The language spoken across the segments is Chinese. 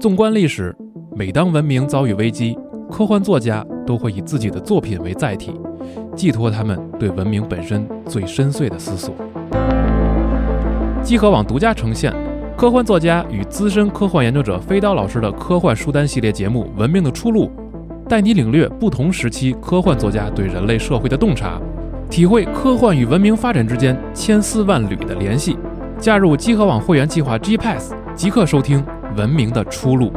纵观历史，每当文明遭遇危机，科幻作家都会以自己的作品为载体，寄托他们对文明本身最深邃的思索。集合网独家呈现科幻作家与资深科幻研究者飞刀老师的科幻书单系列节目《文明的出路》，带你领略不同时期科幻作家对人类社会的洞察，体会科幻与文明发展之间千丝万缕的联系。加入集合网会员计划 G Pass，即刻收听。文明的出路。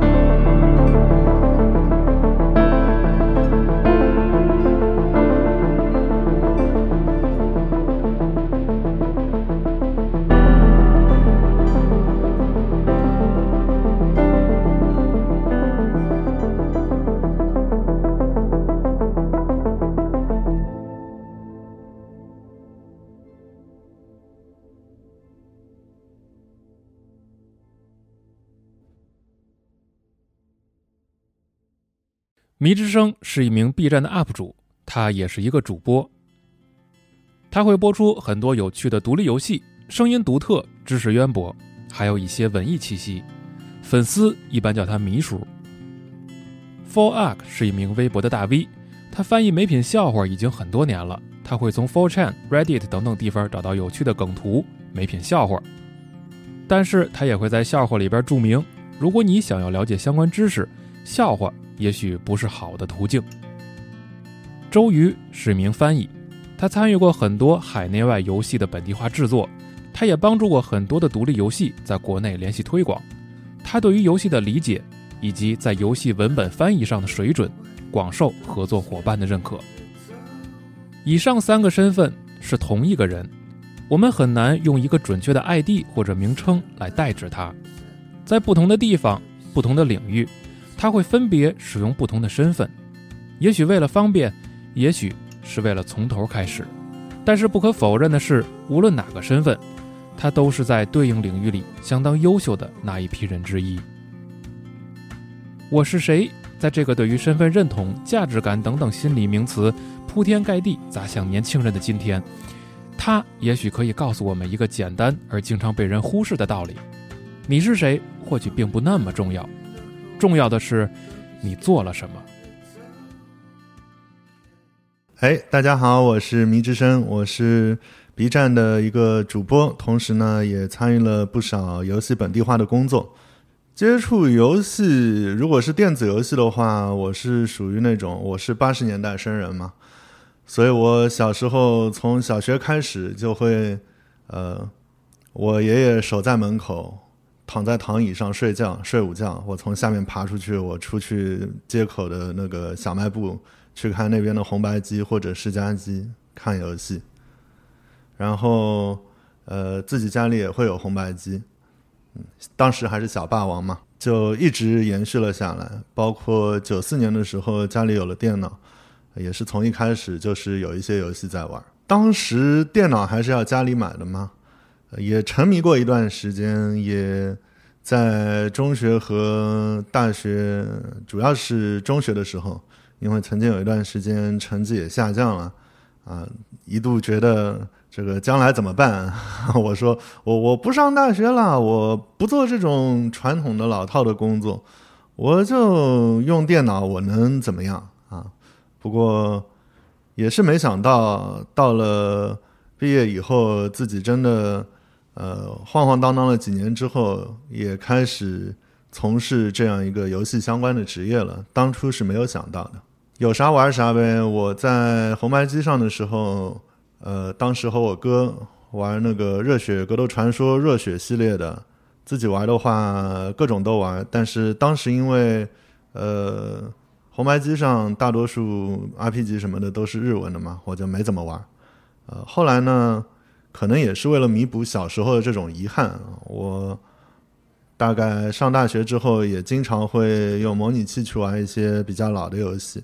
迷之声是一名 B 站的 UP 主，他也是一个主播。他会播出很多有趣的独立游戏，声音独特，知识渊博，还有一些文艺气息。粉丝一般叫他迷叔。For Ark 是一名微博的大 V，他翻译美品笑话已经很多年了。他会从 For Chan、Reddit 等等地方找到有趣的梗图、美品笑话，但是他也会在笑话里边注明：如果你想要了解相关知识，笑话。也许不是好的途径。周瑜是名翻译，他参与过很多海内外游戏的本地化制作，他也帮助过很多的独立游戏在国内联系推广。他对于游戏的理解以及在游戏文本翻译上的水准，广受合作伙伴的认可。以上三个身份是同一个人，我们很难用一个准确的 ID 或者名称来代指他。在不同的地方、不同的领域。他会分别使用不同的身份，也许为了方便，也许是为了从头开始。但是不可否认的是，无论哪个身份，他都是在对应领域里相当优秀的那一批人之一。我是谁？在这个对于身份认同、价值感等等心理名词铺天盖地砸向年轻人的今天，他也许可以告诉我们一个简单而经常被人忽视的道理：你是谁，或许并不那么重要。重要的是，你做了什么？哎，大家好，我是迷之声，我是 B 站的一个主播，同时呢，也参与了不少游戏本地化的工作。接触游戏，如果是电子游戏的话，我是属于那种，我是八十年代生人嘛，所以我小时候从小学开始就会，呃，我爷爷守在门口。躺在躺椅上睡觉，睡午觉。我从下面爬出去，我出去街口的那个小卖部去看那边的红白机或者世嘉机看游戏。然后，呃，自己家里也会有红白机，嗯，当时还是小霸王嘛，就一直延续了下来。包括九四年的时候家里有了电脑，也是从一开始就是有一些游戏在玩。当时电脑还是要家里买的嘛。也沉迷过一段时间，也在中学和大学，主要是中学的时候，因为曾经有一段时间成绩也下降了，啊，一度觉得这个将来怎么办？我说我我不上大学了，我不做这种传统的老套的工作，我就用电脑，我能怎么样啊？不过也是没想到，到了毕业以后，自己真的。呃，晃晃荡荡了几年之后，也开始从事这样一个游戏相关的职业了。当初是没有想到的，有啥玩啥呗。我在红白机上的时候，呃，当时和我哥玩那个《热血格斗传说》热血系列的，自己玩的话各种都玩。但是当时因为呃红白机上大多数 RPG 什么的都是日文的嘛，我就没怎么玩。呃，后来呢？可能也是为了弥补小时候的这种遗憾，我大概上大学之后也经常会用模拟器去玩一些比较老的游戏。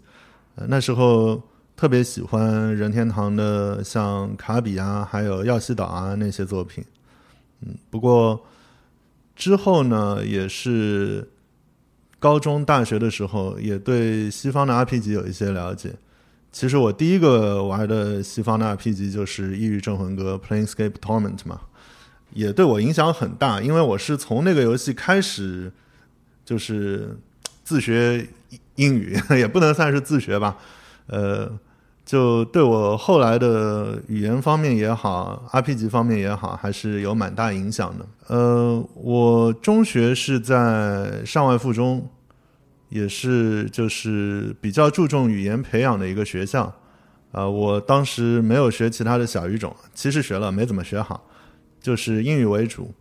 呃，那时候特别喜欢任天堂的像卡比啊，还有耀西岛啊那些作品。嗯，不过之后呢，也是高中、大学的时候，也对西方的 RPG 有一些了解。其实我第一个玩的西方的 RPG 就是《异域镇魂歌》（Planescape Torment） 嘛，也对我影响很大，因为我是从那个游戏开始就是自学英语，也不能算是自学吧，呃，就对我后来的语言方面也好，RPG 方面也好，还是有蛮大影响的。呃，我中学是在上外附中，也是就是比较注重语言培养的一个学校。啊，我当时没有学其他的小语种，其实学了没怎么学好，就是英语为主。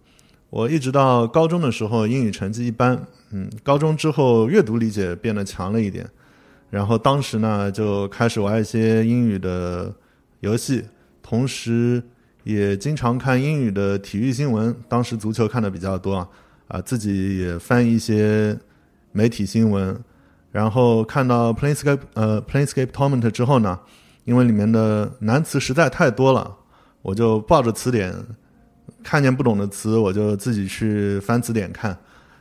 我一直到高中的时候，英语成绩一般，嗯，高中之后阅读理解变得强了一点，然后当时呢就开始玩一些英语的游戏，同时也经常看英语的体育新闻，当时足球看的比较多啊，啊，自己也翻译一些媒体新闻，然后看到 Planescape 呃 Planescape Torment 之后呢。因为里面的难词实在太多了，我就抱着词典，看见不懂的词，我就自己去翻词典看。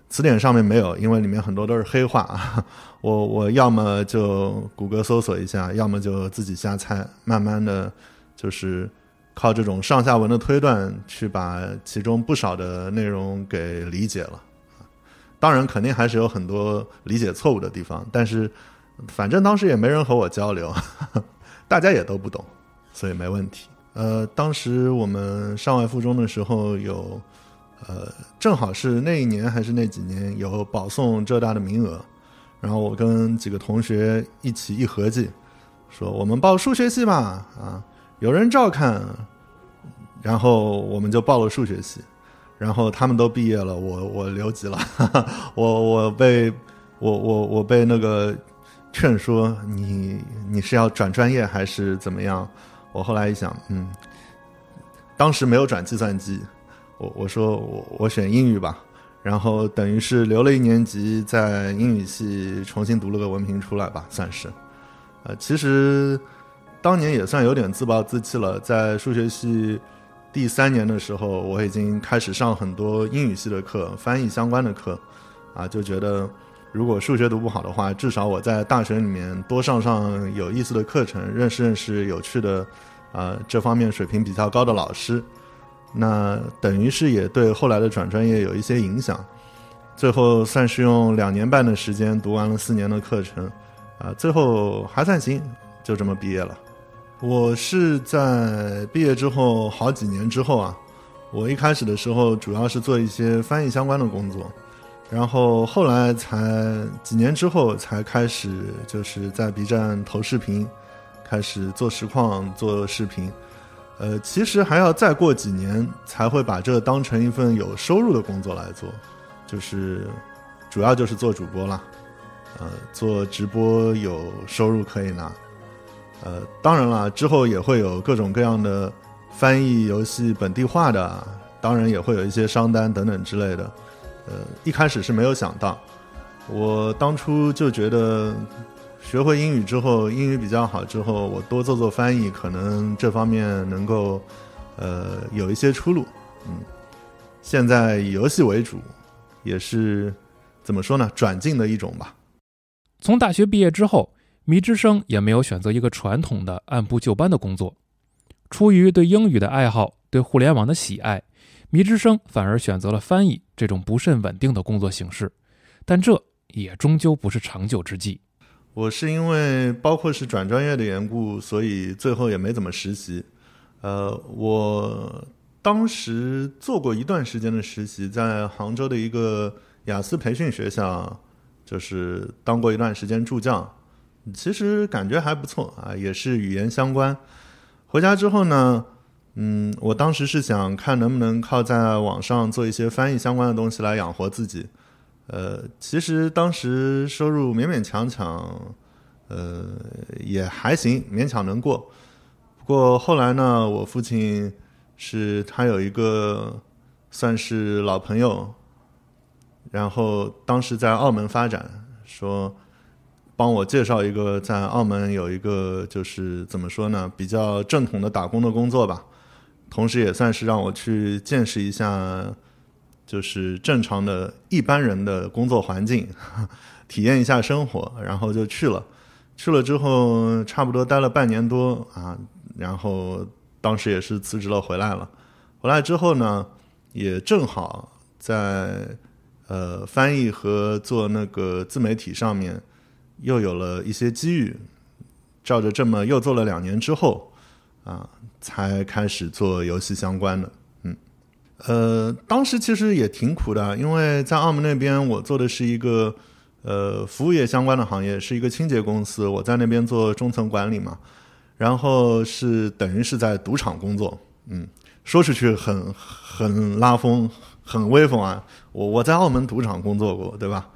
词典上面没有，因为里面很多都是黑话。我我要么就谷歌搜索一下，要么就自己瞎猜。慢慢的，就是靠这种上下文的推断，去把其中不少的内容给理解了。当然，肯定还是有很多理解错误的地方，但是反正当时也没人和我交流。大家也都不懂，所以没问题。呃，当时我们上外附中的时候有，呃，正好是那一年还是那几年有保送浙大的名额，然后我跟几个同学一起一合计，说我们报数学系吧，啊，有人照看，然后我们就报了数学系，然后他们都毕业了，我我留级了，我我被我我我被那个。劝说你，你是要转专业还是怎么样？我后来一想，嗯，当时没有转计算机，我我说我我选英语吧，然后等于是留了一年级，在英语系重新读了个文凭出来吧，算是。呃，其实当年也算有点自暴自弃了，在数学系第三年的时候，我已经开始上很多英语系的课，翻译相关的课，啊，就觉得。如果数学读不好的话，至少我在大学里面多上上有意思的课程，认识认识有趣的，啊，这方面水平比较高的老师，那等于是也对后来的转专业有一些影响。最后算是用两年半的时间读完了四年的课程，啊，最后还算行，就这么毕业了。我是在毕业之后好几年之后啊，我一开始的时候主要是做一些翻译相关的工作。然后后来才几年之后才开始，就是在 B 站投视频，开始做实况做视频。呃，其实还要再过几年才会把这当成一份有收入的工作来做，就是主要就是做主播啦。呃，做直播有收入可以拿。呃，当然了，之后也会有各种各样的翻译游戏本地化的，当然也会有一些商单等等之类的。呃，一开始是没有想到，我当初就觉得学会英语之后，英语比较好之后，我多做做翻译，可能这方面能够呃有一些出路。嗯，现在以游戏为主，也是怎么说呢？转进的一种吧。从大学毕业之后，迷之声也没有选择一个传统的按部就班的工作，出于对英语的爱好，对互联网的喜爱。迷之声反而选择了翻译这种不甚稳定的工作形式，但这也终究不是长久之计。我是因为包括是转专业的缘故，所以最后也没怎么实习。呃，我当时做过一段时间的实习，在杭州的一个雅思培训学校，就是当过一段时间助教，其实感觉还不错啊，也是语言相关。回家之后呢？嗯，我当时是想看能不能靠在网上做一些翻译相关的东西来养活自己。呃，其实当时收入勉勉强强，呃，也还行，勉强能过。不过后来呢，我父亲是他有一个算是老朋友，然后当时在澳门发展，说帮我介绍一个在澳门有一个就是怎么说呢，比较正统的打工的工作吧。同时也算是让我去见识一下，就是正常的一般人的工作环境，体验一下生活，然后就去了。去了之后，差不多待了半年多啊，然后当时也是辞职了，回来了。回来之后呢，也正好在呃翻译和做那个自媒体上面又有了一些机遇，照着这么又做了两年之后啊，才开始做游戏相关的。嗯，呃，当时其实也挺苦的，因为在澳门那边我做的是一个呃服务业相关的行业，是一个清洁公司，我在那边做中层管理嘛。然后是等于是在赌场工作，嗯，说出去很很拉风，很威风啊！我我在澳门赌场工作过，对吧？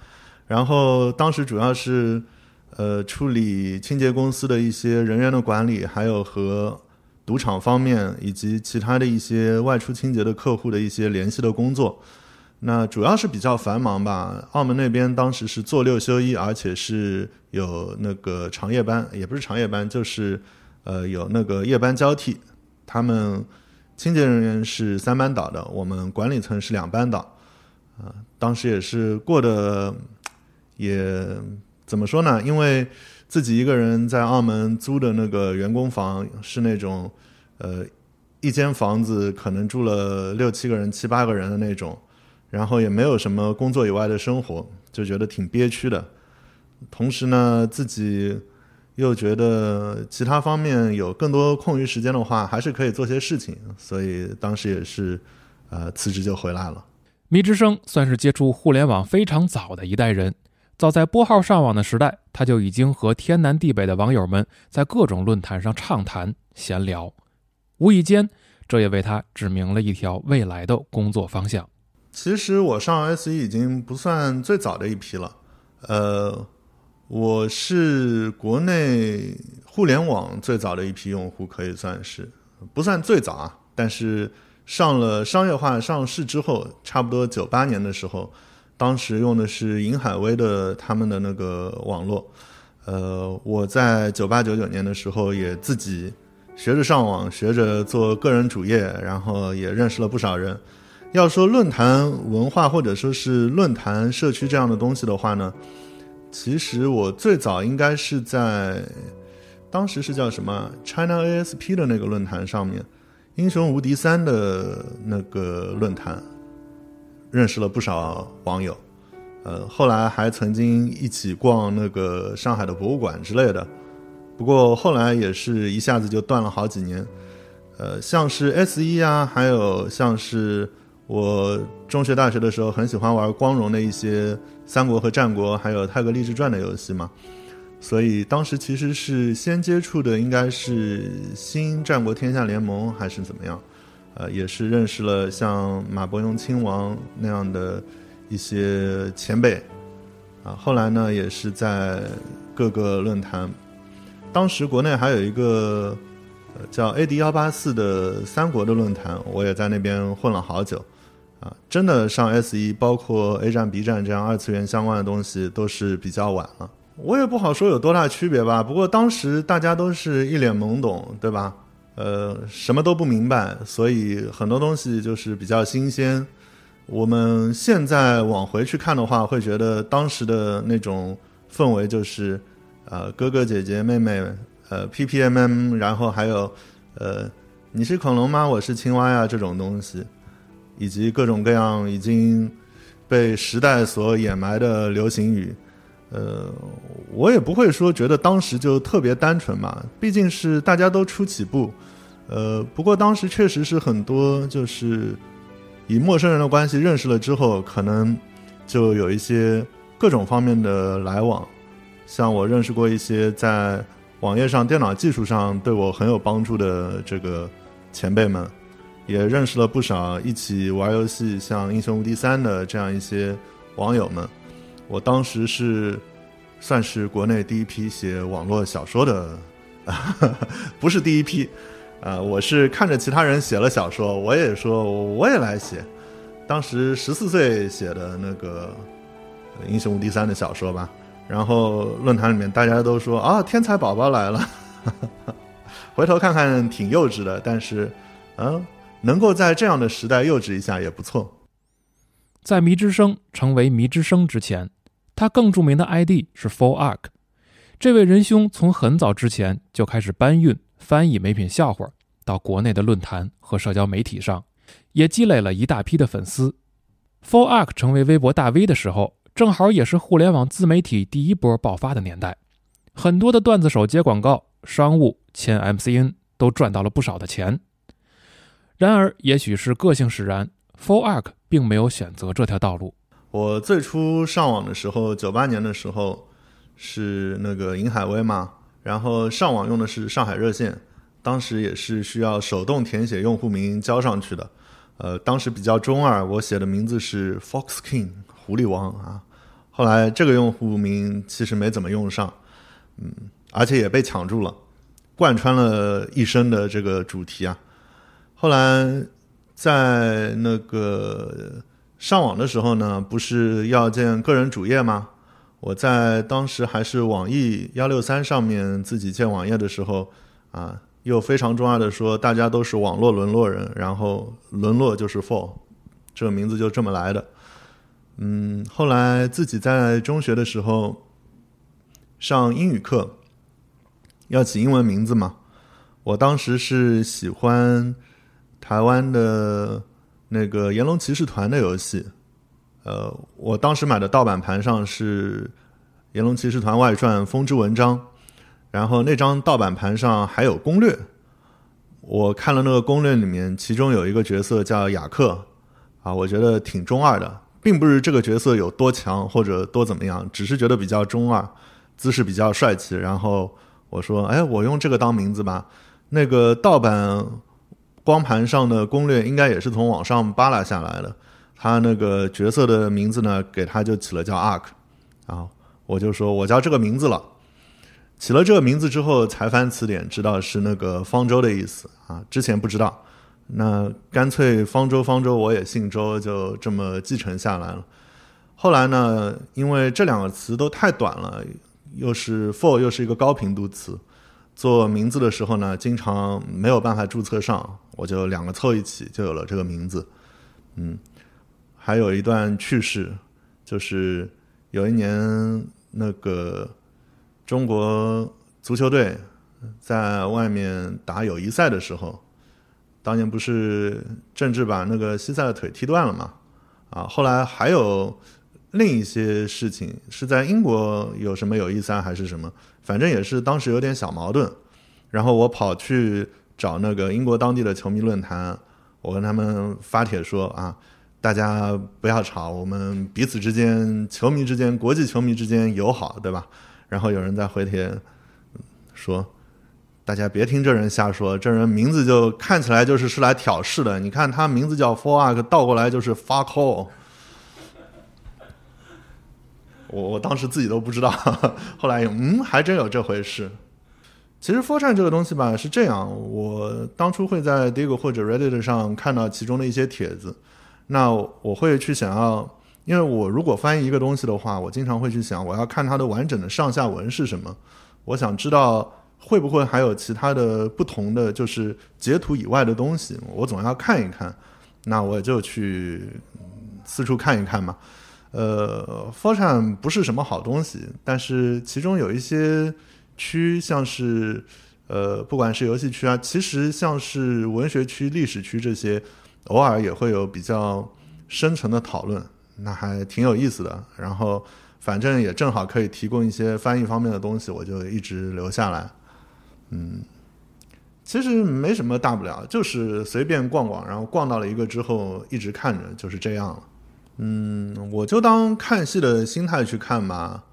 然后当时主要是呃处理清洁公司的一些人员的管理，还有和赌场方面以及其他的一些外出清洁的客户的一些联系的工作。那主要是比较繁忙吧。澳门那边当时是做六休一，而且是有那个长夜班，也不是长夜班，就是。呃，有那个夜班交替，他们清洁人员是三班倒的，我们管理层是两班倒，啊，当时也是过得也怎么说呢？因为自己一个人在澳门租的那个员工房是那种，呃，一间房子可能住了六七个人、七八个人的那种，然后也没有什么工作以外的生活，就觉得挺憋屈的。同时呢，自己。又觉得其他方面有更多空余时间的话，还是可以做些事情，所以当时也是，呃，辞职就回来了。迷之声算是接触互联网非常早的一代人，早在拨号上网的时代，他就已经和天南地北的网友们在各种论坛上畅谈闲聊，无意间，这也为他指明了一条未来的工作方向。其实我上 S E 已经不算最早的一批了，呃。我是国内互联网最早的一批用户，可以算是不算最早啊。但是上了商业化上市之后，差不多九八年的时候，当时用的是银海威的他们的那个网络。呃，我在九八九九年的时候也自己学着上网，学着做个人主页，然后也认识了不少人。要说论坛文化或者说是论坛社区这样的东西的话呢？其实我最早应该是在当时是叫什么 China ASP 的那个论坛上面，英雄无敌三的那个论坛，认识了不少网友。呃，后来还曾经一起逛那个上海的博物馆之类的。不过后来也是一下子就断了好几年。呃，像是 S 一啊，还有像是。我中学、大学的时候很喜欢玩光荣的一些三国和战国，还有泰格励志传的游戏嘛，所以当时其实是先接触的应该是新战国天下联盟还是怎么样，呃，也是认识了像马伯庸亲王那样的一些前辈，啊，后来呢也是在各个论坛，当时国内还有一个叫 AD 幺八四的三国的论坛，我也在那边混了好久。啊，真的上 S 一，包括 A 站、B 站这样二次元相关的东西，都是比较晚了。我也不好说有多大区别吧。不过当时大家都是一脸懵懂，对吧？呃，什么都不明白，所以很多东西就是比较新鲜。我们现在往回去看的话，会觉得当时的那种氛围就是，呃，哥哥姐姐妹妹，呃，P P M M，然后还有，呃，你是恐龙吗？我是青蛙呀，这种东西。以及各种各样已经被时代所掩埋的流行语，呃，我也不会说觉得当时就特别单纯嘛，毕竟是大家都初起步，呃，不过当时确实是很多就是以陌生人的关系认识了之后，可能就有一些各种方面的来往，像我认识过一些在网页上、电脑技术上对我很有帮助的这个前辈们。也认识了不少一起玩游戏，像《英雄无敌三》的这样一些网友们。我当时是算是国内第一批写网络小说的，不是第一批。啊，我是看着其他人写了小说，我也说我也来写。当时十四岁写的那个《英雄无敌三》的小说吧。然后论坛里面大家都说啊，天才宝宝来了。回头看看挺幼稚的，但是，嗯。能够在这样的时代幼稚一下也不错。在迷之声成为迷之声之前，他更著名的 ID 是 Full Arc。这位仁兄从很早之前就开始搬运、翻译美品笑话到国内的论坛和社交媒体上，也积累了一大批的粉丝。For Arc 成为微博大 V 的时候，正好也是互联网自媒体第一波爆发的年代，很多的段子手接广告、商务签 MCN 都赚到了不少的钱。然而，也许是个性使然，For Arc 并没有选择这条道路。我最初上网的时候，九八年的时候是那个银海威嘛，然后上网用的是上海热线，当时也是需要手动填写用户名交上去的。呃，当时比较中二，我写的名字是 Fox King 狐狸王啊。后来这个用户名其实没怎么用上，嗯，而且也被抢注了，贯穿了一生的这个主题啊。后来在那个。上网的时候呢，不是要建个人主页吗？我在当时还是网易幺六三上面自己建网页的时候，啊，又非常重要的说，大家都是网络沦落人，然后沦落就是 for，这个名字就这么来的。嗯，后来自己在中学的时候上英语课，要起英文名字嘛，我当时是喜欢台湾的。那个《炎龙骑士团》的游戏，呃，我当时买的盗版盘上是《炎龙骑士团外传：风之文章》，然后那张盗版盘上还有攻略。我看了那个攻略，里面其中有一个角色叫雅克，啊，我觉得挺中二的，并不是这个角色有多强或者多怎么样，只是觉得比较中二，姿势比较帅气。然后我说：“哎，我用这个当名字吧。”那个盗版。光盘上的攻略应该也是从网上扒拉下来的。他那个角色的名字呢，给他就起了叫 Ark，啊，我就说我叫这个名字了。起了这个名字之后，才翻词典知道是那个方舟的意思啊，之前不知道。那干脆方舟方舟我也姓周，就这么继承下来了。后来呢，因为这两个词都太短了，又是 for 又是一个高频度词。做名字的时候呢，经常没有办法注册上，我就两个凑一起，就有了这个名字。嗯，还有一段趣事，就是有一年那个中国足球队在外面打友谊赛的时候，当年不是郑智把那个西塞的腿踢断了嘛？啊，后来还有另一些事情是在英国有什么友谊赛还是什么？反正也是当时有点小矛盾，然后我跑去找那个英国当地的球迷论坛，我跟他们发帖说啊，大家不要吵，我们彼此之间、球迷之间、国际球迷之间友好，对吧？然后有人在回帖说，大家别听这人瞎说，这人名字就看起来就是是来挑事的。你看他名字叫 For Ark，倒过来就是 Fuck All。我我当时自己都不知道，后来嗯，还真有这回事。其实 Foran 这个东西吧是这样，我当初会在 Dig 或者 Reddit 上看到其中的一些帖子，那我会去想要，因为我如果翻译一个东西的话，我经常会去想，我要看它的完整的上下文是什么，我想知道会不会还有其他的不同的，就是截图以外的东西，我总要看一看，那我就去四处看一看嘛。呃 f o r t r a 不是什么好东西，但是其中有一些区，像是呃，不管是游戏区啊，其实像是文学区、历史区这些，偶尔也会有比较深层的讨论，那还挺有意思的。然后反正也正好可以提供一些翻译方面的东西，我就一直留下来。嗯，其实没什么大不了，就是随便逛逛，然后逛到了一个之后，一直看着，就是这样了。嗯，我就当看戏的心态去看吧。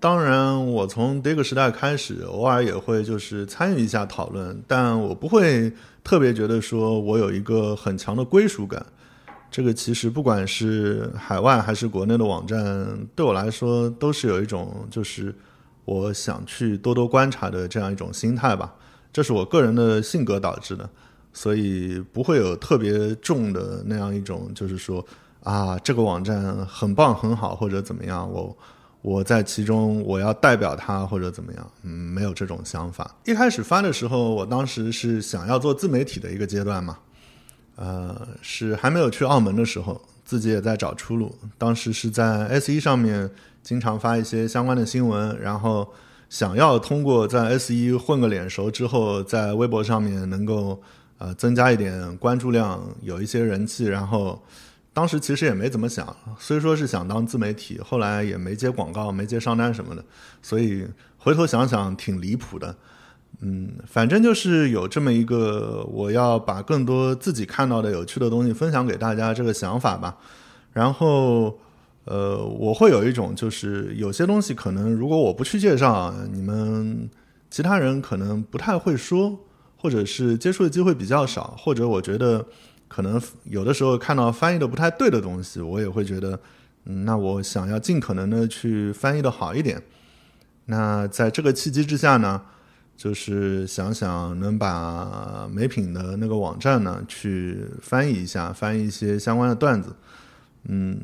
当然，我从这个时代开始，偶尔也会就是参与一下讨论，但我不会特别觉得说我有一个很强的归属感。这个其实不管是海外还是国内的网站，对我来说都是有一种就是我想去多多观察的这样一种心态吧。这是我个人的性格导致的，所以不会有特别重的那样一种，就是说。啊，这个网站很棒很好，或者怎么样？我我在其中，我要代表他或者怎么样？嗯，没有这种想法。一开始发的时候，我当时是想要做自媒体的一个阶段嘛，呃，是还没有去澳门的时候，自己也在找出路。当时是在 S 一上面经常发一些相关的新闻，然后想要通过在 S 一混个脸熟之后，在微博上面能够呃，增加一点关注量，有一些人气，然后当时其实也没怎么想，虽说是想当自媒体，后来也没接广告，没接商单什么的，所以回头想想挺离谱的。嗯，反正就是有这么一个我要把更多自己看到的有趣的东西分享给大家这个想法吧。然后，呃，我会有一种就是有些东西可能如果我不去介绍，你们其他人可能不太会说。或者是接触的机会比较少，或者我觉得可能有的时候看到翻译的不太对的东西，我也会觉得，嗯，那我想要尽可能的去翻译的好一点。那在这个契机之下呢，就是想想能把美品的那个网站呢去翻译一下，翻译一些相关的段子。嗯，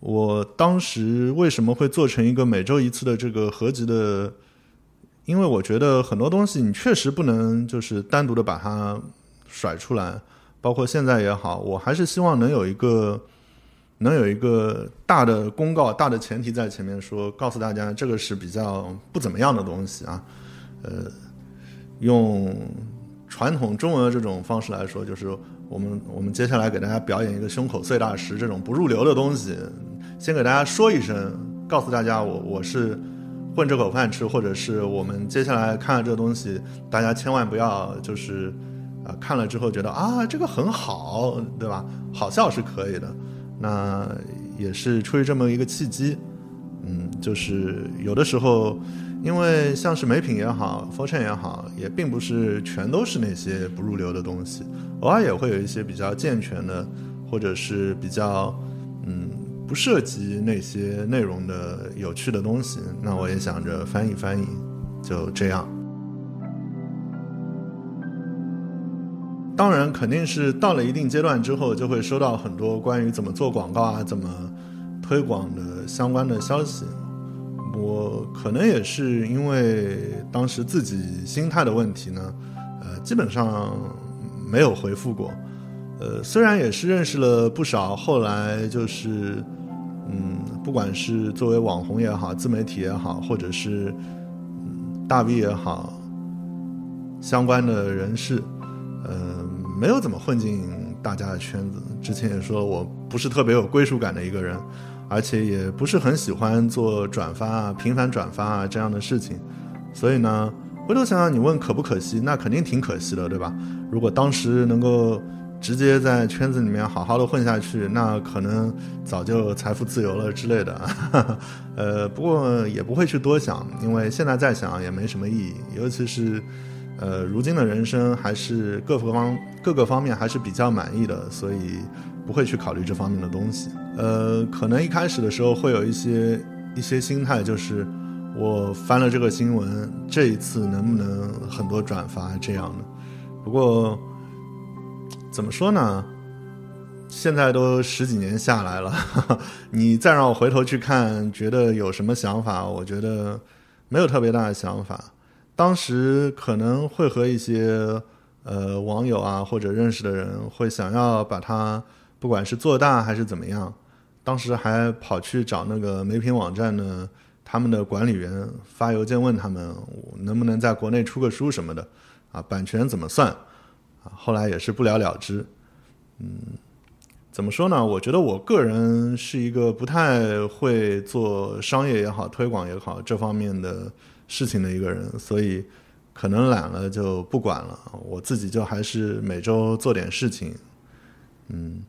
我当时为什么会做成一个每周一次的这个合集的？因为我觉得很多东西你确实不能就是单独的把它甩出来，包括现在也好，我还是希望能有一个能有一个大的公告、大的前提在前面说，告诉大家这个是比较不怎么样的东西啊。呃，用传统中文的这种方式来说，就是我们我们接下来给大家表演一个胸口碎大石这种不入流的东西，先给大家说一声，告诉大家我我是。混这口饭吃，或者是我们接下来看了这个东西，大家千万不要就是，啊，看了之后觉得啊这个很好，对吧？好笑是可以的，那也是出于这么一个契机，嗯，就是有的时候，因为像是美品也好，Fortune 也好，也并不是全都是那些不入流的东西，偶尔也会有一些比较健全的，或者是比较，嗯。不涉及那些内容的有趣的东西，那我也想着翻译翻译，就这样。当然，肯定是到了一定阶段之后，就会收到很多关于怎么做广告啊、怎么推广的相关的消息。我可能也是因为当时自己心态的问题呢，呃，基本上没有回复过。呃，虽然也是认识了不少，后来就是，嗯，不管是作为网红也好，自媒体也好，或者是嗯大 V 也好，相关的人士，呃，没有怎么混进大家的圈子。之前也说我不是特别有归属感的一个人，而且也不是很喜欢做转发啊、频繁转发啊这样的事情。所以呢，回头想想，你问可不可惜？那肯定挺可惜的，对吧？如果当时能够。直接在圈子里面好好的混下去，那可能早就财富自由了之类的。呃，不过也不会去多想，因为现在再想也没什么意义。尤其是，呃，如今的人生还是各方各个方面还是比较满意的，所以不会去考虑这方面的东西。呃，可能一开始的时候会有一些一些心态，就是我翻了这个新闻，这一次能不能很多转发这样的。不过。怎么说呢？现在都十几年下来了，你再让我回头去看，觉得有什么想法？我觉得没有特别大的想法。当时可能会和一些呃网友啊或者认识的人会想要把它，不管是做大还是怎么样，当时还跑去找那个美品网站的他们的管理员发邮件问他们能不能在国内出个书什么的啊，版权怎么算啊？后来也是不了了之，嗯，怎么说呢？我觉得我个人是一个不太会做商业也好、推广也好这方面的事情的一个人，所以可能懒了就不管了。我自己就还是每周做点事情，嗯，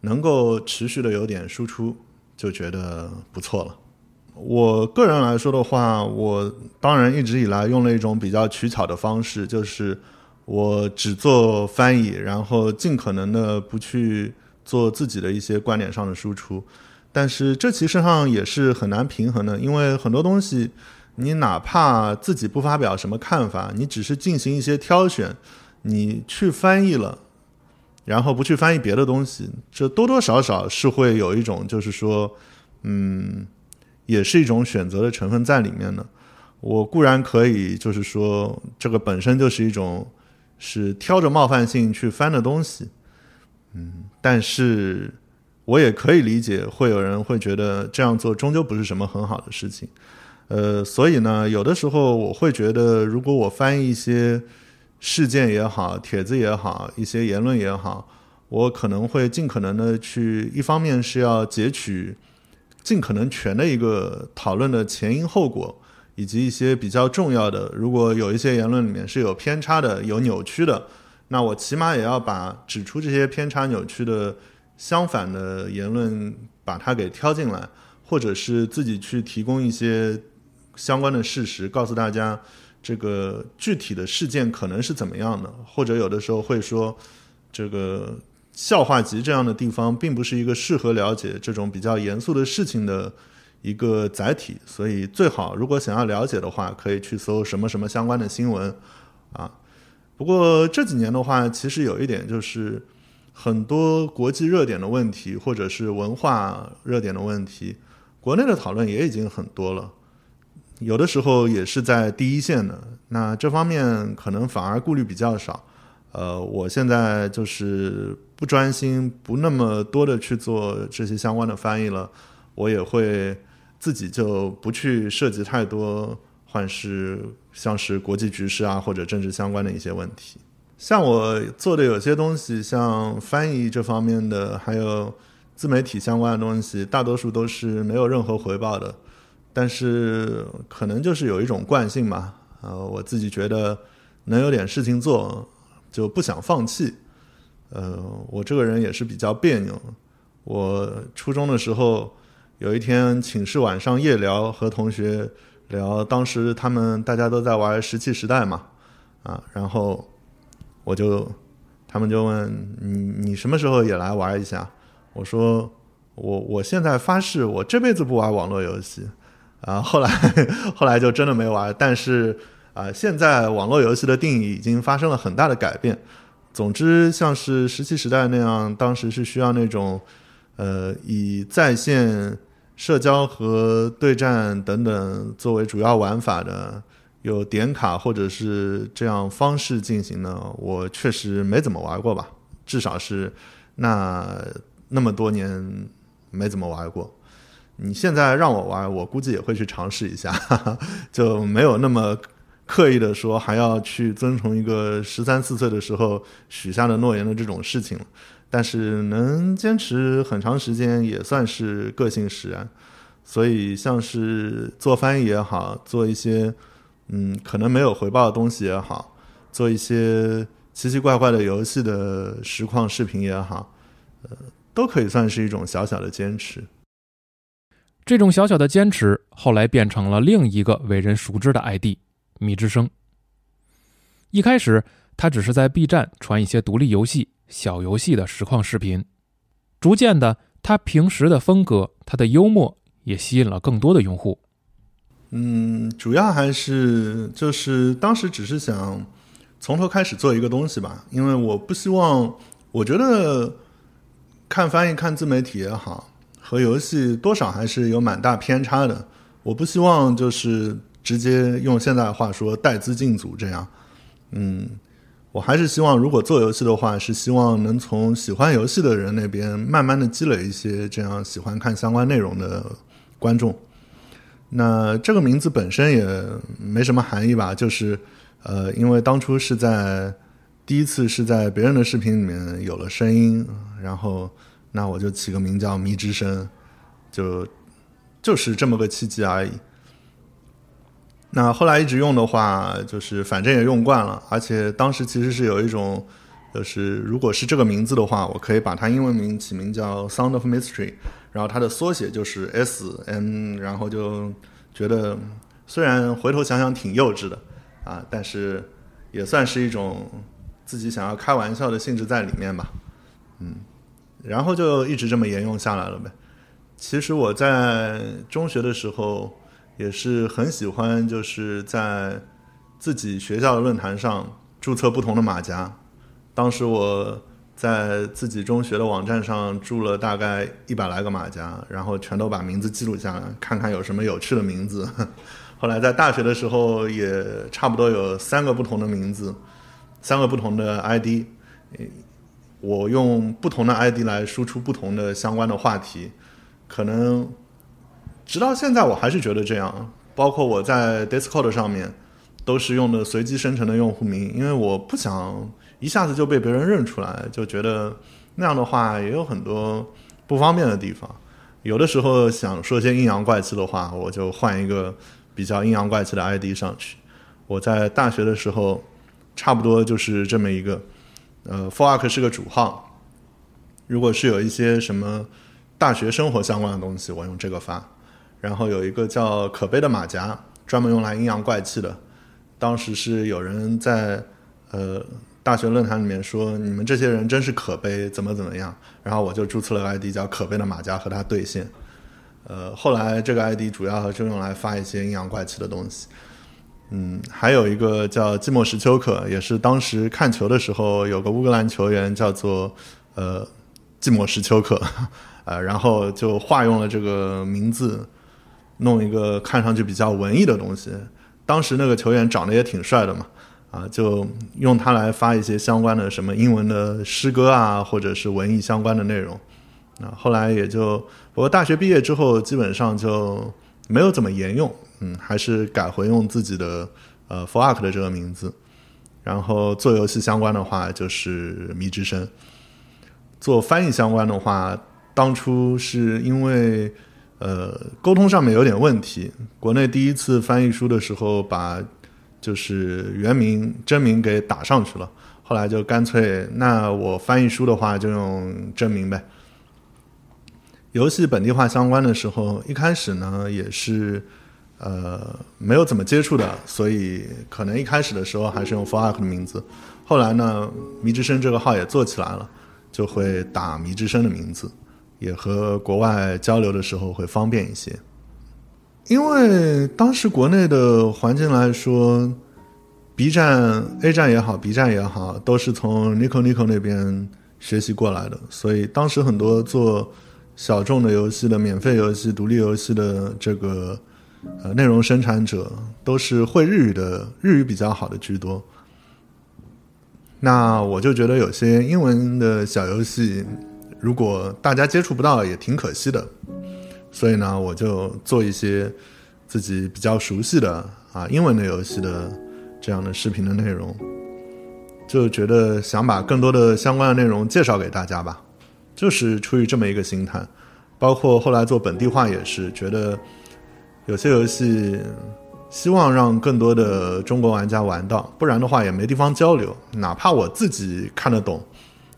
能够持续的有点输出，就觉得不错了。我个人来说的话，我当然一直以来用了一种比较取巧的方式，就是。我只做翻译，然后尽可能的不去做自己的一些观点上的输出，但是这其实上也是很难平衡的，因为很多东西，你哪怕自己不发表什么看法，你只是进行一些挑选，你去翻译了，然后不去翻译别的东西，这多多少少是会有一种就是说，嗯，也是一种选择的成分在里面的。我固然可以就是说，这个本身就是一种。是挑着冒犯性去翻的东西，嗯，但是我也可以理解，会有人会觉得这样做终究不是什么很好的事情，呃，所以呢，有的时候我会觉得，如果我翻译一些事件也好，帖子也好，一些言论也好，我可能会尽可能的去，一方面是要截取尽可能全的一个讨论的前因后果，以及一些比较重要的，如果有一些言论里面是有偏差的、有扭曲的，那我起码也要把指出这些偏差扭曲的相反的言论把它给挑进来，或者是自己去提供一些相关的事实，告诉大家。这个具体的事件可能是怎么样的，或者有的时候会说，这个笑话集这样的地方并不是一个适合了解这种比较严肃的事情的一个载体，所以最好如果想要了解的话，可以去搜什么什么相关的新闻啊。不过这几年的话，其实有一点就是很多国际热点的问题，或者是文化热点的问题，国内的讨论也已经很多了。有的时候也是在第一线的，那这方面可能反而顾虑比较少。呃，我现在就是不专心，不那么多的去做这些相关的翻译了。我也会自己就不去涉及太多，或是像是国际局势啊或者政治相关的一些问题。像我做的有些东西，像翻译这方面的，还有自媒体相关的东西，大多数都是没有任何回报的。但是可能就是有一种惯性嘛，呃，我自己觉得能有点事情做，就不想放弃。呃，我这个人也是比较别扭。我初中的时候有一天寝室晚上夜聊，和同学聊，当时他们大家都在玩《石器时代》嘛，啊，然后我就他们就问你你什么时候也来玩一下？我说我我现在发誓，我这辈子不玩网络游戏。啊，后来后来就真的没玩。但是啊，现在网络游戏的定义已经发生了很大的改变。总之，像是石器时代那样，当时是需要那种呃以在线社交和对战等等作为主要玩法的，有点卡或者是这样方式进行的，我确实没怎么玩过吧。至少是那那么多年没怎么玩过。你现在让我玩，我估计也会去尝试一下，就没有那么刻意的说还要去遵从一个十三四岁的时候许下的诺言的这种事情。但是能坚持很长时间也算是个性使然。所以像是做翻译也好，做一些嗯可能没有回报的东西也好，做一些奇奇怪怪的游戏的实况视频也好，呃，都可以算是一种小小的坚持。这种小小的坚持，后来变成了另一个为人熟知的 ID“ 米之声”。一开始，他只是在 B 站传一些独立游戏、小游戏的实况视频。逐渐的，他平时的风格、他的幽默也吸引了更多的用户。嗯，主要还是就是当时只是想从头开始做一个东西吧，因为我不希望，我觉得看翻译、看自媒体也好。和游戏多少还是有蛮大偏差的，我不希望就是直接用现在话说带资进组这样，嗯，我还是希望如果做游戏的话，是希望能从喜欢游戏的人那边慢慢的积累一些这样喜欢看相关内容的观众。那这个名字本身也没什么含义吧，就是呃，因为当初是在第一次是在别人的视频里面有了声音，然后。那我就起个名叫“迷之声”，就就是这么个契机而已。那后来一直用的话，就是反正也用惯了，而且当时其实是有一种，就是如果是这个名字的话，我可以把它英文名起名叫 “Sound of Mystery”，然后它的缩写就是 S M，然后就觉得虽然回头想想挺幼稚的啊，但是也算是一种自己想要开玩笑的性质在里面吧，嗯。然后就一直这么沿用下来了呗。其实我在中学的时候也是很喜欢，就是在自己学校的论坛上注册不同的马甲。当时我在自己中学的网站上注了大概一百来个马甲，然后全都把名字记录下来，看看有什么有趣的名字。后来在大学的时候也差不多有三个不同的名字，三个不同的 ID。我用不同的 ID 来输出不同的相关的话题，可能直到现在我还是觉得这样。包括我在 Discord 上面都是用的随机生成的用户名，因为我不想一下子就被别人认出来，就觉得那样的话也有很多不方便的地方。有的时候想说些阴阳怪气的话，我就换一个比较阴阳怪气的 ID 上去。我在大学的时候，差不多就是这么一个，呃，Fork 是个主号，如果是有一些什么大学生活相关的东西，我用这个发。然后有一个叫可悲的马甲，专门用来阴阳怪气的。当时是有人在呃大学论坛里面说，你们这些人真是可悲，怎么怎么样。然后我就注册了个 ID 叫可悲的马甲和他对线。呃，后来这个 ID 主要就用来发一些阴阳怪气的东西。嗯，还有一个叫寂寞石丘克，也是当时看球的时候有个乌克兰球员叫做呃寂寞石丘克，呃，然后就化用了这个名字，弄一个看上去比较文艺的东西。当时那个球员长得也挺帅的嘛，啊，就用它来发一些相关的什么英文的诗歌啊，或者是文艺相关的内容。啊，后来也就，不过大学毕业之后基本上就没有怎么沿用。嗯，还是改回用自己的呃 Fork 的这个名字，然后做游戏相关的话就是迷之声，做翻译相关的话，当初是因为呃沟通上面有点问题，国内第一次翻译书的时候把就是原名真名给打上去了，后来就干脆那我翻译书的话就用真名呗。游戏本地化相关的时候，一开始呢也是。呃，没有怎么接触的，所以可能一开始的时候还是用 Fork 的名字。后来呢，迷之声这个号也做起来了，就会打迷之声的名字，也和国外交流的时候会方便一些。因为当时国内的环境来说，B 站、A 站也好，B 站也好，都是从 Nico Nico 那边学习过来的，所以当时很多做小众的游戏的、免费游戏、独立游戏的这个。呃，内容生产者都是会日语的，日语比较好的居多。那我就觉得有些英文的小游戏，如果大家接触不到，也挺可惜的。所以呢，我就做一些自己比较熟悉的啊英文的游戏的这样的视频的内容，就觉得想把更多的相关的内容介绍给大家吧，就是出于这么一个心态。包括后来做本地化也是觉得。有些游戏希望让更多的中国玩家玩到，不然的话也没地方交流。哪怕我自己看得懂，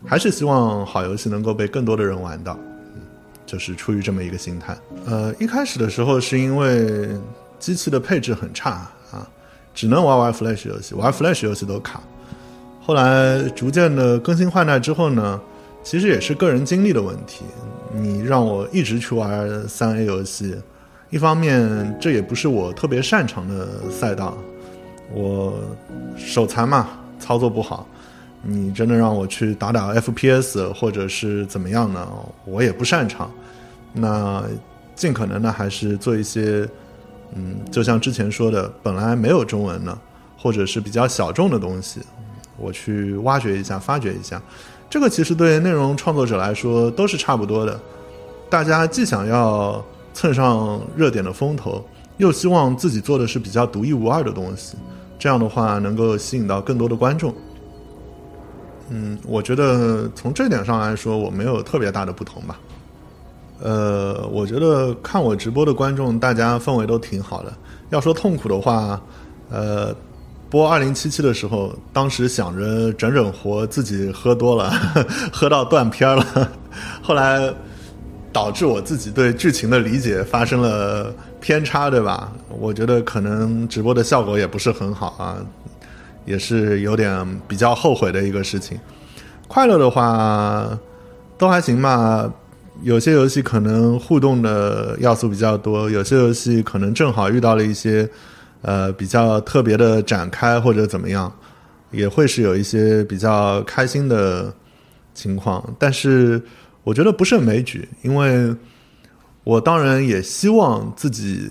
还是希望好游戏能够被更多的人玩到。就是出于这么一个心态。呃，一开始的时候是因为机器的配置很差啊，只能玩玩 Flash 游戏，玩 Flash 游戏都卡。后来逐渐的更新换代之后呢，其实也是个人精力的问题。你让我一直去玩三 A 游戏。一方面，这也不是我特别擅长的赛道，我手残嘛，操作不好。你真的让我去打打 FPS 或者是怎么样呢？我也不擅长。那尽可能的还是做一些，嗯，就像之前说的，本来没有中文的，或者是比较小众的东西，我去挖掘一下、发掘一下。这个其实对内容创作者来说都是差不多的。大家既想要。蹭上热点的风头，又希望自己做的是比较独一无二的东西，这样的话能够吸引到更多的观众。嗯，我觉得从这点上来说，我没有特别大的不同吧。呃，我觉得看我直播的观众，大家氛围都挺好的。要说痛苦的话，呃，播二零七七的时候，当时想着整整活，自己喝多了，喝到断片了，后来。导致我自己对剧情的理解发生了偏差，对吧？我觉得可能直播的效果也不是很好啊，也是有点比较后悔的一个事情。快乐的话都还行吧，有些游戏可能互动的要素比较多，有些游戏可能正好遇到了一些呃比较特别的展开或者怎么样，也会是有一些比较开心的情况，但是。我觉得不胜枚举，因为我当然也希望自己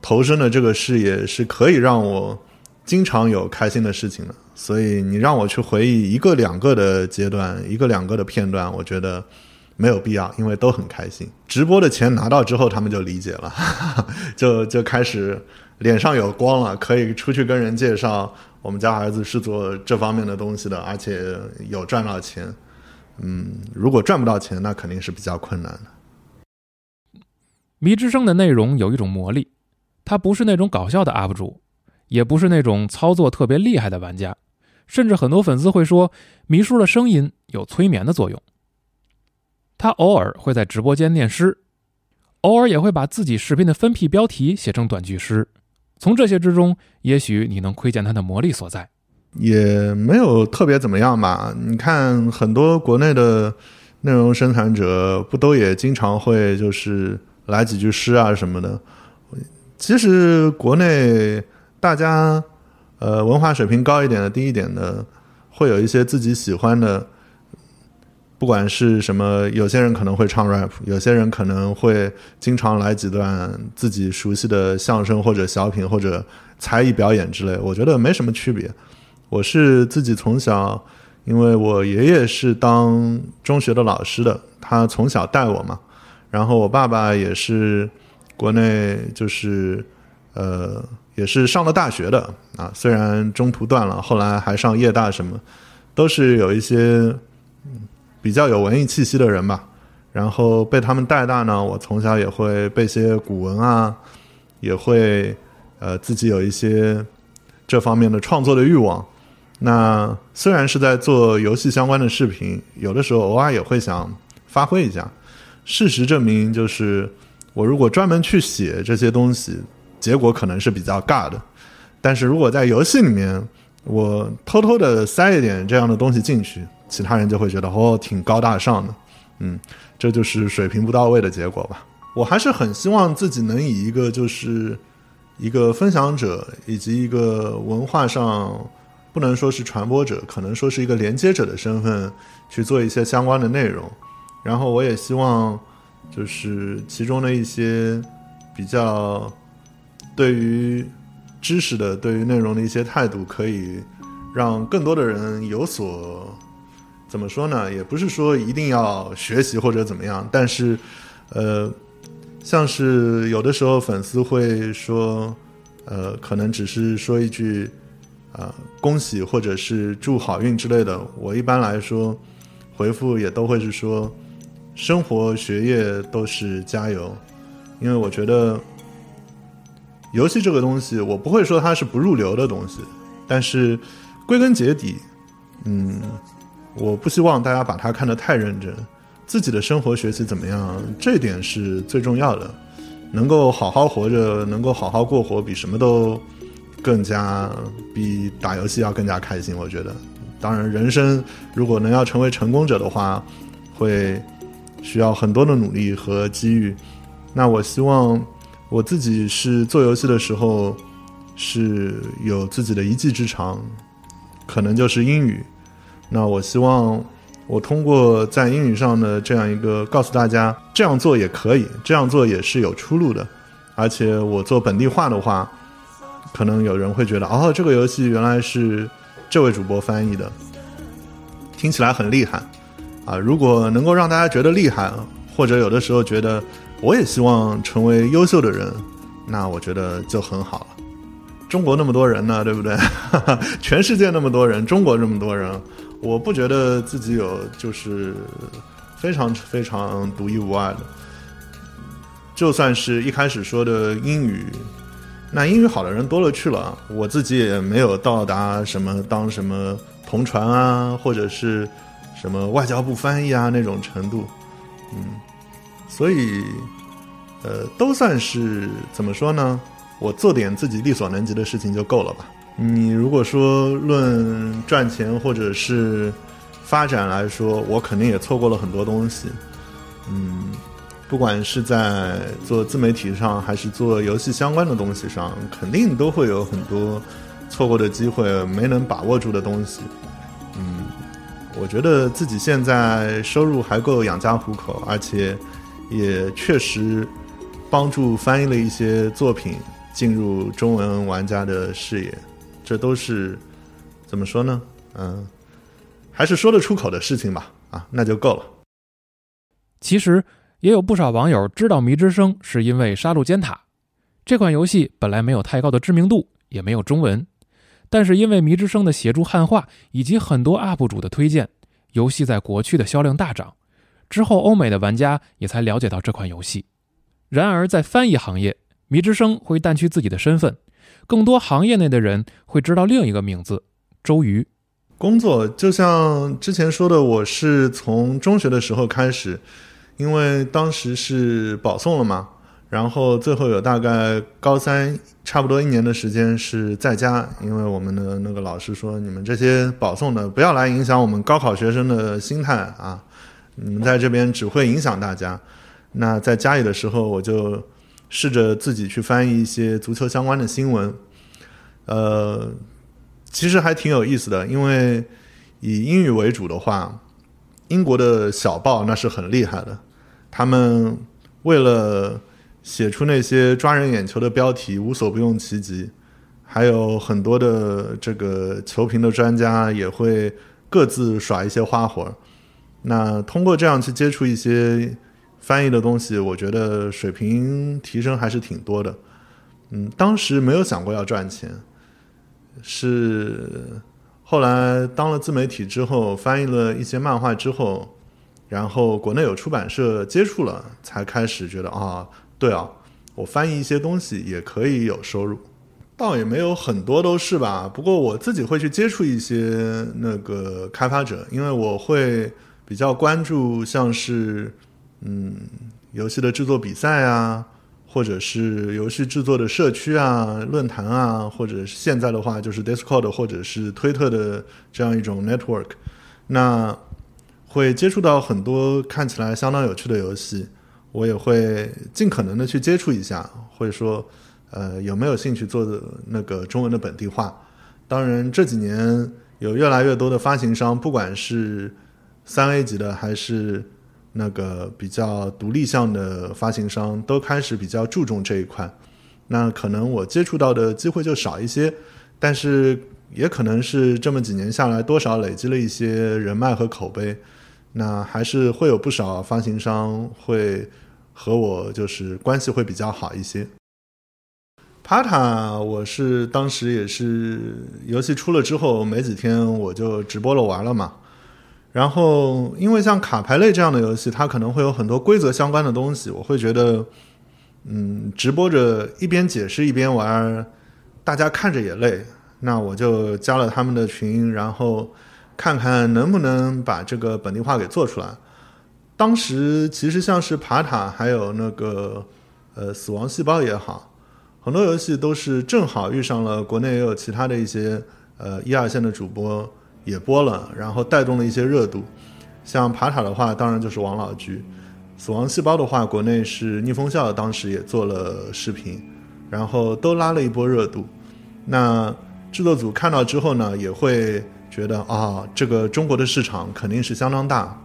投身的这个事业是可以让我经常有开心的事情的。所以你让我去回忆一个两个的阶段，一个两个的片段，我觉得没有必要，因为都很开心。直播的钱拿到之后，他们就理解了，就就开始脸上有光了，可以出去跟人介绍我们家儿子是做这方面的东西的，而且有赚到钱。嗯，如果赚不到钱，那肯定是比较困难的。迷之声的内容有一种魔力，它不是那种搞笑的 UP 主，也不是那种操作特别厉害的玩家，甚至很多粉丝会说迷叔的声音有催眠的作用。他偶尔会在直播间念诗，偶尔也会把自己视频的分批标题写成短句诗。从这些之中，也许你能窥见他的魔力所在。也没有特别怎么样吧？你看很多国内的内容生产者，不都也经常会就是来几句诗啊什么的。其实国内大家呃文化水平高一点的、低一点的，会有一些自己喜欢的。不管是什么，有些人可能会唱 rap，有些人可能会经常来几段自己熟悉的相声或者小品或者才艺表演之类，我觉得没什么区别。我是自己从小，因为我爷爷是当中学的老师的，他从小带我嘛，然后我爸爸也是国内就是呃也是上了大学的啊，虽然中途断了，后来还上夜大什么，都是有一些。比较有文艺气息的人吧，然后被他们带大呢。我从小也会背些古文啊，也会呃自己有一些这方面的创作的欲望。那虽然是在做游戏相关的视频，有的时候偶尔也会想发挥一下。事实证明，就是我如果专门去写这些东西，结果可能是比较尬的。但是如果在游戏里面，我偷偷的塞一点这样的东西进去。其他人就会觉得哦，挺高大上的，嗯，这就是水平不到位的结果吧。我还是很希望自己能以一个就是一个分享者以及一个文化上不能说是传播者，可能说是一个连接者的身份去做一些相关的内容。然后我也希望就是其中的一些比较对于知识的、对于内容的一些态度，可以让更多的人有所。怎么说呢？也不是说一定要学习或者怎么样，但是，呃，像是有的时候粉丝会说，呃，可能只是说一句，啊，恭喜或者是祝好运之类的。我一般来说回复也都会是说，生活学业都是加油，因为我觉得游戏这个东西，我不会说它是不入流的东西，但是归根结底，嗯。我不希望大家把它看得太认真，自己的生活学习怎么样，这点是最重要的。能够好好活着，能够好好过活，比什么都更加比打游戏要更加开心。我觉得，当然，人生如果能要成为成功者的话，会需要很多的努力和机遇。那我希望我自己是做游戏的时候是有自己的一技之长，可能就是英语。那我希望，我通过在英语上的这样一个告诉大家，这样做也可以，这样做也是有出路的。而且我做本地化的话，可能有人会觉得，哦，这个游戏原来是这位主播翻译的，听起来很厉害啊！如果能够让大家觉得厉害，或者有的时候觉得我也希望成为优秀的人，那我觉得就很好了。中国那么多人呢，对不对？全世界那么多人，中国这么多人。我不觉得自己有就是非常非常独一无二的，就算是一开始说的英语，那英语好的人多了去了，我自己也没有到达什么当什么同传啊，或者是什么外交部翻译啊那种程度，嗯，所以呃，都算是怎么说呢？我做点自己力所能及的事情就够了吧。你如果说论赚钱或者是发展来说，我肯定也错过了很多东西。嗯，不管是在做自媒体上，还是做游戏相关的东西上，肯定都会有很多错过的机会，没能把握住的东西。嗯，我觉得自己现在收入还够养家糊口，而且也确实帮助翻译了一些作品进入中文玩家的视野。这都是怎么说呢？嗯，还是说得出口的事情吧。啊，那就够了。其实也有不少网友知道迷之声是因为杀戮尖塔，这款游戏本来没有太高的知名度，也没有中文，但是因为迷之声的协助汉化以及很多 UP 主的推荐，游戏在国区的销量大涨。之后，欧美的玩家也才了解到这款游戏。然而，在翻译行业，迷之声会淡去自己的身份，更多行业内的人会知道另一个名字——周瑜。工作就像之前说的，我是从中学的时候开始，因为当时是保送了嘛，然后最后有大概高三差不多一年的时间是在家，因为我们的那个老师说，你们这些保送的不要来影响我们高考学生的心态啊，你们在这边只会影响大家。那在家里的时候，我就试着自己去翻译一些足球相关的新闻，呃。其实还挺有意思的，因为以英语为主的话，英国的小报那是很厉害的。他们为了写出那些抓人眼球的标题，无所不用其极。还有很多的这个球评的专家也会各自耍一些花活。那通过这样去接触一些翻译的东西，我觉得水平提升还是挺多的。嗯，当时没有想过要赚钱。是后来当了自媒体之后，翻译了一些漫画之后，然后国内有出版社接触了，才开始觉得啊，对啊，我翻译一些东西也可以有收入，倒也没有很多都是吧。不过我自己会去接触一些那个开发者，因为我会比较关注像是嗯游戏的制作比赛啊。或者是游戏制作的社区啊、论坛啊，或者是现在的话就是 Discord 或者是推特的这样一种 network，那会接触到很多看起来相当有趣的游戏，我也会尽可能的去接触一下，或者说呃有没有兴趣做的那个中文的本地化。当然这几年有越来越多的发行商，不管是三 A 级的还是。那个比较独立向的发行商都开始比较注重这一块，那可能我接触到的机会就少一些，但是也可能是这么几年下来，多少累积了一些人脉和口碑，那还是会有不少发行商会和我就是关系会比较好一些。帕塔，我是当时也是游戏出了之后没几天我就直播了玩了嘛。然后，因为像卡牌类这样的游戏，它可能会有很多规则相关的东西，我会觉得，嗯，直播着一边解释一边玩，大家看着也累。那我就加了他们的群，然后看看能不能把这个本地化给做出来。当时其实像是爬塔，还有那个呃死亡细胞也好，很多游戏都是正好遇上了国内也有其他的一些呃一二线的主播。也播了，然后带动了一些热度。像爬塔的话，当然就是王老菊；死亡细胞的话，国内是逆风笑，当时也做了视频，然后都拉了一波热度。那制作组看到之后呢，也会觉得啊，这个中国的市场肯定是相当大，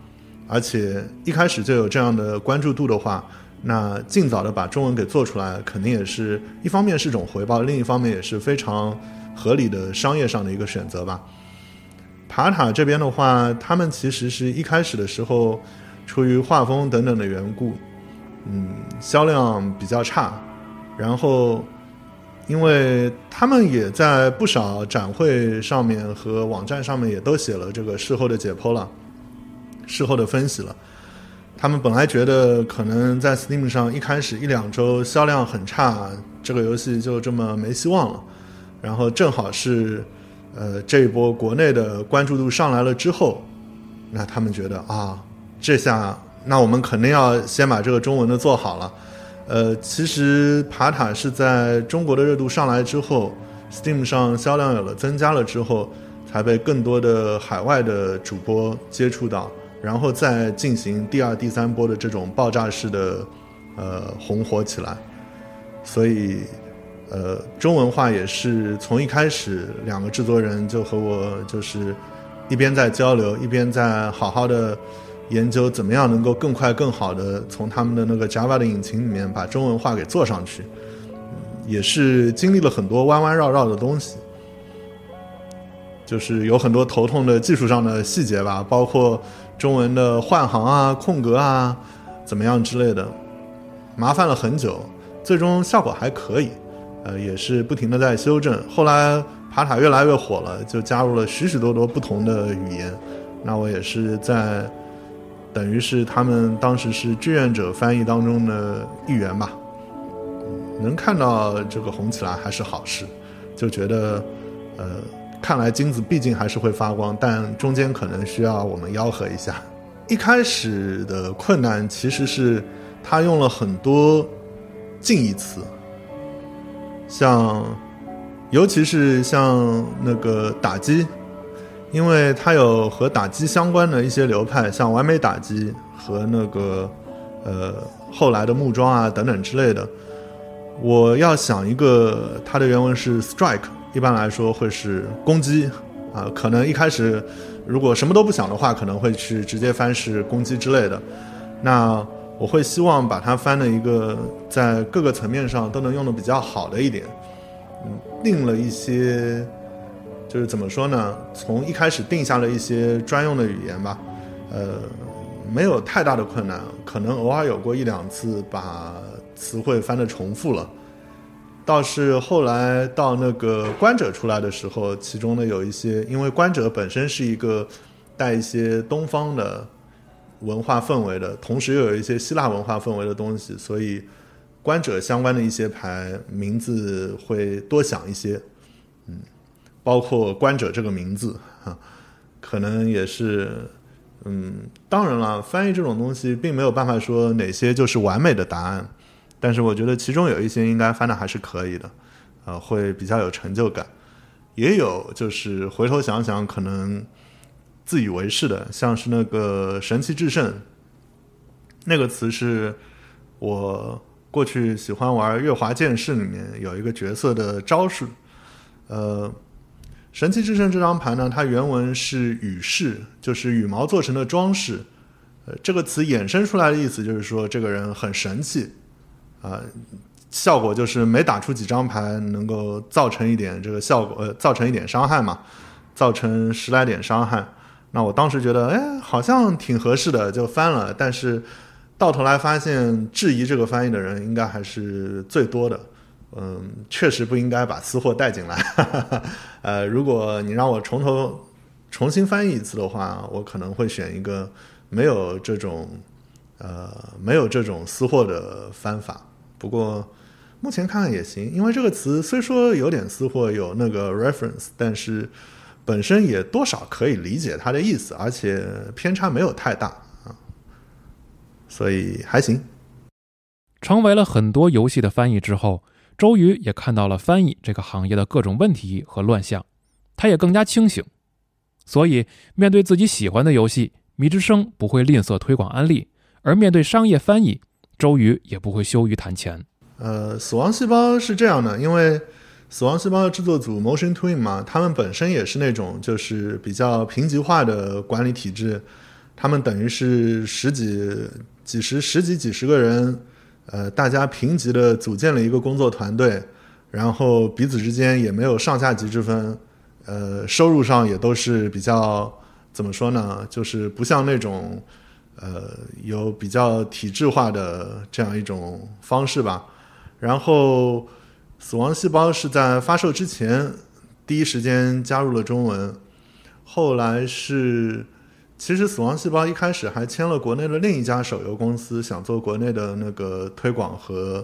而且一开始就有这样的关注度的话，那尽早的把中文给做出来，肯定也是一方面是种回报，另一方面也是非常合理的商业上的一个选择吧。爬塔这边的话，他们其实是一开始的时候，出于画风等等的缘故，嗯，销量比较差。然后，因为他们也在不少展会上面和网站上面也都写了这个事后的解剖了，事后的分析了。他们本来觉得可能在 Steam 上一开始一两周销量很差，这个游戏就这么没希望了。然后正好是。呃，这一波国内的关注度上来了之后，那他们觉得啊，这下那我们肯定要先把这个中文的做好了。呃，其实爬塔是在中国的热度上来之后，Steam 上销量有了增加了之后，才被更多的海外的主播接触到，然后再进行第二、第三波的这种爆炸式的呃红火起来，所以。呃，中文化也是从一开始，两个制作人就和我就是一边在交流，一边在好好的研究怎么样能够更快、更好的从他们的那个 Java 的引擎里面把中文化给做上去，也是经历了很多弯弯绕绕的东西，就是有很多头痛的技术上的细节吧，包括中文的换行啊、空格啊，怎么样之类的，麻烦了很久。最终效果还可以，呃，也是不停的在修正。后来爬塔越来越火了，就加入了许许多多不同的语言。那我也是在，等于是他们当时是志愿者翻译当中的一员吧。能看到这个红起来还是好事，就觉得，呃，看来金子毕竟还是会发光，但中间可能需要我们吆喝一下。一开始的困难其实是他用了很多近义词，像，尤其是像那个打击，因为它有和打击相关的一些流派，像完美打击和那个呃后来的木桩啊等等之类的。我要想一个，它的原文是 strike，一般来说会是攻击，啊，可能一开始如果什么都不想的话，可能会去直接翻是攻击之类的。那我会希望把它翻的一个在各个层面上都能用的比较好的一点，嗯，定了一些，就是怎么说呢？从一开始定下了一些专用的语言吧，呃，没有太大的困难，可能偶尔有过一两次把。词汇翻的重复了，倒是后来到那个观者出来的时候，其中呢有一些，因为观者本身是一个带一些东方的文化氛围的，同时又有一些希腊文化氛围的东西，所以观者相关的一些牌名字会多想一些，嗯，包括观者这个名字哈，可能也是，嗯，当然了，翻译这种东西并没有办法说哪些就是完美的答案。但是我觉得其中有一些应该翻的还是可以的，呃，会比较有成就感。也有就是回头想想，可能自以为是的，像是那个“神奇制胜”那个词，是我过去喜欢玩《月华剑士》里面有一个角色的招式。呃，“神奇制胜”这张牌呢，它原文是羽饰，就是羽毛做成的装饰。呃，这个词衍生出来的意思就是说，这个人很神气。啊，效果就是每打出几张牌，能够造成一点这个效果，呃，造成一点伤害嘛，造成十来点伤害。那我当时觉得，哎，好像挺合适的，就翻了。但是到头来发现，质疑这个翻译的人应该还是最多的。嗯，确实不应该把私货带进来。呃，如果你让我从头重新翻译一次的话，我可能会选一个没有这种，呃，没有这种私货的翻法。不过，目前看看也行，因为这个词虽说有点私货，有那个 reference，但是本身也多少可以理解他的意思，而且偏差没有太大啊，所以还行。成为了很多游戏的翻译之后，周瑜也看到了翻译这个行业的各种问题和乱象，他也更加清醒，所以面对自己喜欢的游戏，迷之声不会吝啬推广安利，而面对商业翻译。周瑜也不会羞于谈钱。呃，死亡细胞是这样的，因为死亡细胞的制作组 Motion Twin 嘛，他们本身也是那种就是比较平级化的管理体制，他们等于是十几、几十、十几、几十个人，呃，大家平级的组建了一个工作团队，然后彼此之间也没有上下级之分，呃，收入上也都是比较怎么说呢，就是不像那种。呃，有比较体制化的这样一种方式吧。然后，死亡细胞是在发售之前第一时间加入了中文。后来是，其实死亡细胞一开始还签了国内的另一家手游公司，想做国内的那个推广和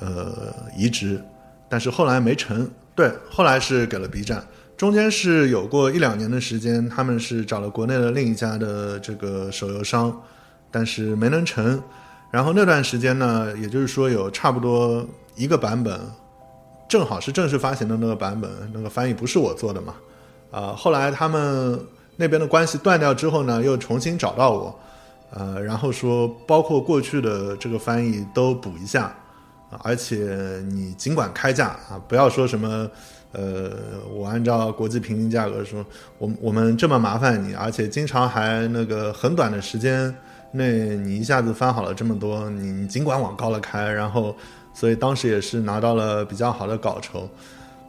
呃移植，但是后来没成。对，后来是给了 B 站。中间是有过一两年的时间，他们是找了国内的另一家的这个手游商，但是没能成。然后那段时间呢，也就是说有差不多一个版本，正好是正式发行的那个版本，那个翻译不是我做的嘛。啊，后来他们那边的关系断掉之后呢，又重新找到我，呃，然后说包括过去的这个翻译都补一下，而且你尽管开价啊，不要说什么。呃，我按照国际平均价格说，我我们这么麻烦你，而且经常还那个很短的时间内，你一下子翻好了这么多，你尽管往高了开，然后，所以当时也是拿到了比较好的稿酬。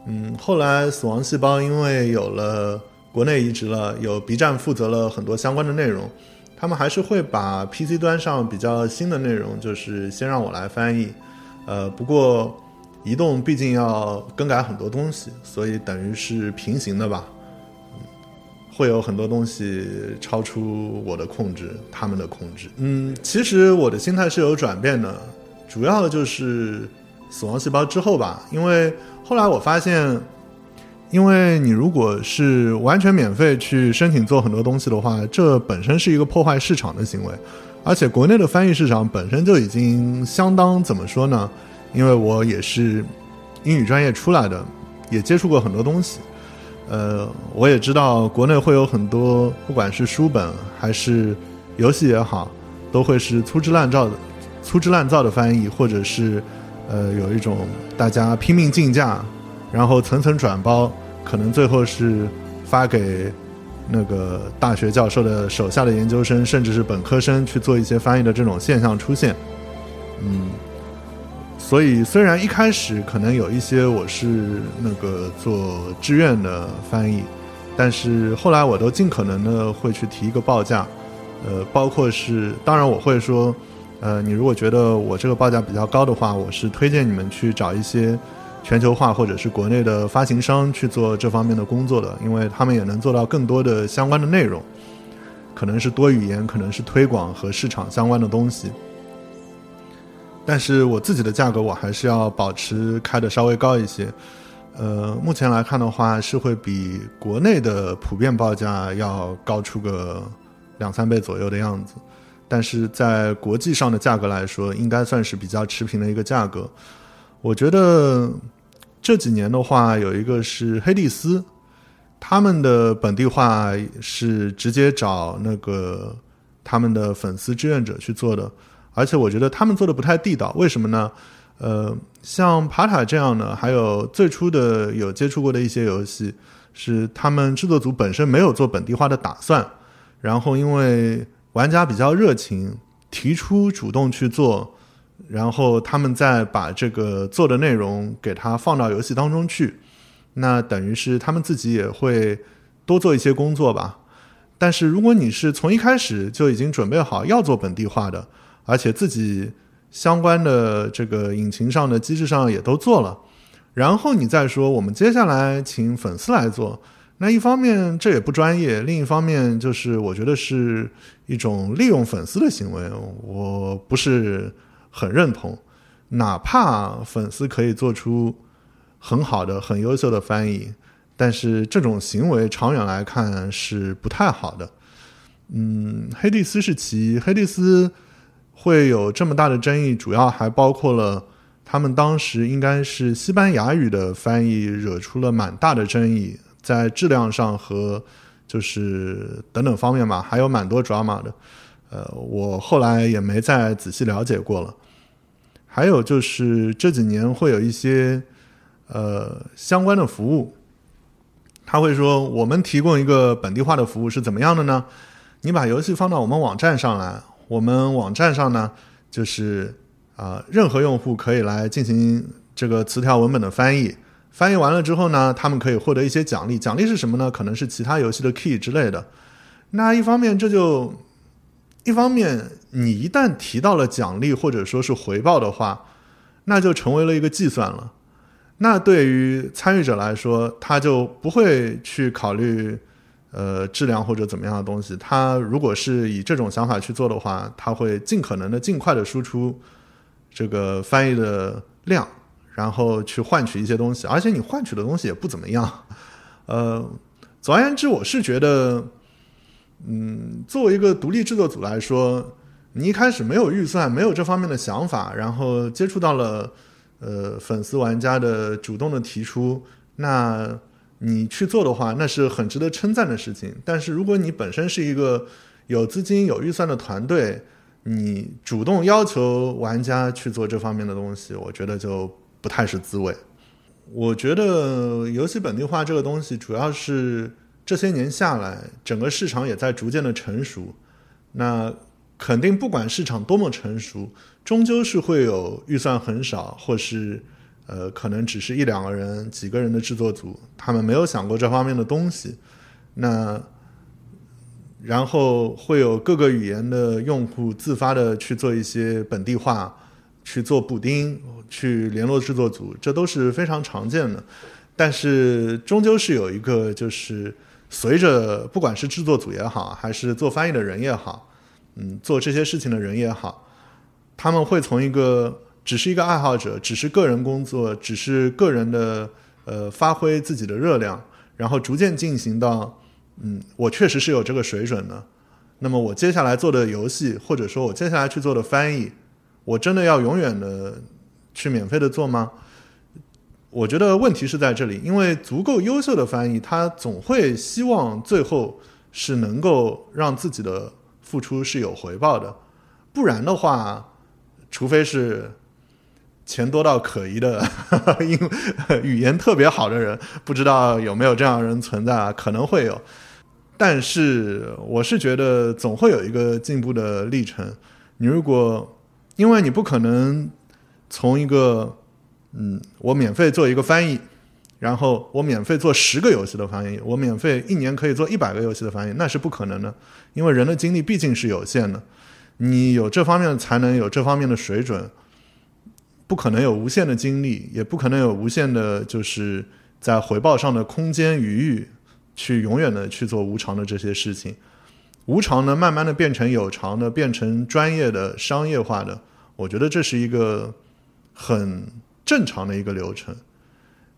嗯，后来死亡细胞因为有了国内移植了，有 B 站负责了很多相关的内容，他们还是会把 PC 端上比较新的内容，就是先让我来翻译。呃，不过移动毕竟要更改很多东西，所以等于是平行的吧。会有很多东西超出我的控制，他们的控制。嗯，其实我的心态是有转变的，主要的就是死亡细胞之后吧，因为后来我发现，因为你如果是完全免费去申请做很多东西的话，这本身是一个破坏市场的行为，而且国内的翻译市场本身就已经相当怎么说呢？因为我也是英语专业出来的，也接触过很多东西。呃，我也知道国内会有很多，不管是书本还是游戏也好，都会是粗制滥造的、粗制滥造的翻译，或者是呃有一种大家拼命竞价，然后层层转包，可能最后是发给那个大学教授的手下的研究生，甚至是本科生去做一些翻译的这种现象出现，嗯。所以，虽然一开始可能有一些我是那个做志愿的翻译，但是后来我都尽可能的会去提一个报价，呃，包括是，当然我会说，呃，你如果觉得我这个报价比较高的话，我是推荐你们去找一些全球化或者是国内的发行商去做这方面的工作的，因为他们也能做到更多的相关的内容，可能是多语言，可能是推广和市场相关的东西。但是我自己的价格我还是要保持开的稍微高一些，呃，目前来看的话是会比国内的普遍报价要高出个两三倍左右的样子，但是在国际上的价格来说，应该算是比较持平的一个价格。我觉得这几年的话，有一个是黑蒂斯，他们的本地化是直接找那个他们的粉丝志愿者去做的。而且我觉得他们做的不太地道，为什么呢？呃，像爬塔这样的，还有最初的有接触过的一些游戏，是他们制作组本身没有做本地化的打算，然后因为玩家比较热情，提出主动去做，然后他们再把这个做的内容给它放到游戏当中去，那等于是他们自己也会多做一些工作吧。但是如果你是从一开始就已经准备好要做本地化的，而且自己相关的这个引擎上的机制上也都做了，然后你再说我们接下来请粉丝来做，那一方面这也不专业，另一方面就是我觉得是一种利用粉丝的行为，我不是很认同。哪怕粉丝可以做出很好的、很优秀的翻译，但是这种行为长远来看是不太好的。嗯，黑蒂斯是其黑蒂斯。会有这么大的争议，主要还包括了他们当时应该是西班牙语的翻译，惹出了蛮大的争议，在质量上和就是等等方面吧，还有蛮多 drama 的。呃，我后来也没再仔细了解过了。还有就是这几年会有一些呃相关的服务，他会说我们提供一个本地化的服务是怎么样的呢？你把游戏放到我们网站上来。我们网站上呢，就是啊，任何用户可以来进行这个词条文本的翻译。翻译完了之后呢，他们可以获得一些奖励。奖励是什么呢？可能是其他游戏的 key 之类的。那一方面，这就一方面，你一旦提到了奖励或者说是回报的话，那就成为了一个计算了。那对于参与者来说，他就不会去考虑。呃，质量或者怎么样的东西，他如果是以这种想法去做的话，他会尽可能的尽快的输出这个翻译的量，然后去换取一些东西，而且你换取的东西也不怎么样。呃，总而言之，我是觉得，嗯，作为一个独立制作组来说，你一开始没有预算，没有这方面的想法，然后接触到了呃粉丝玩家的主动的提出，那。你去做的话，那是很值得称赞的事情。但是，如果你本身是一个有资金、有预算的团队，你主动要求玩家去做这方面的东西，我觉得就不太是滋味。我觉得游戏本地化这个东西，主要是这些年下来，整个市场也在逐渐的成熟。那肯定不管市场多么成熟，终究是会有预算很少，或是。呃，可能只是一两个人、几个人的制作组，他们没有想过这方面的东西。那然后会有各个语言的用户自发的去做一些本地化，去做补丁，去联络制作组，这都是非常常见的。但是终究是有一个，就是随着不管是制作组也好，还是做翻译的人也好，嗯，做这些事情的人也好，他们会从一个只是一个爱好者，只是个人工作，只是个人的呃发挥自己的热量，然后逐渐进行到，嗯，我确实是有这个水准的。那么我接下来做的游戏，或者说我接下来去做的翻译，我真的要永远的去免费的做吗？我觉得问题是在这里，因为足够优秀的翻译，他总会希望最后是能够让自己的付出是有回报的，不然的话，除非是钱多到可疑的，因语言特别好的人，不知道有没有这样人存在啊？可能会有，但是我是觉得总会有一个进步的历程。你如果因为你不可能从一个嗯，我免费做一个翻译，然后我免费做十个游戏的翻译，我免费一年可以做一百个游戏的翻译，那是不可能的，因为人的精力毕竟是有限的。你有这方面的才能，有这方面的水准，不可能有无限的精力，也不可能有无限的，就是在回报上的空间余裕，去永远的去做无偿的这些事情。无偿呢，慢慢的变成有偿的，变成专业的、商业化的，我觉得这是一个很。正常的一个流程，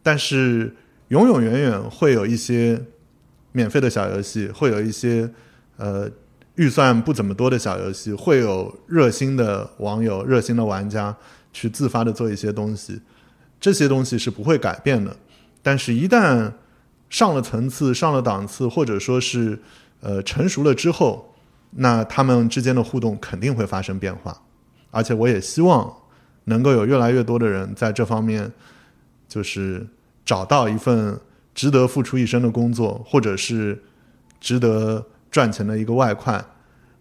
但是永永远远会有一些免费的小游戏，会有一些呃预算不怎么多的小游戏，会有热心的网友、热心的玩家去自发的做一些东西，这些东西是不会改变的。但是，一旦上了层次、上了档次，或者说是呃成熟了之后，那他们之间的互动肯定会发生变化，而且我也希望。能够有越来越多的人在这方面，就是找到一份值得付出一生的工作，或者是值得赚钱的一个外快。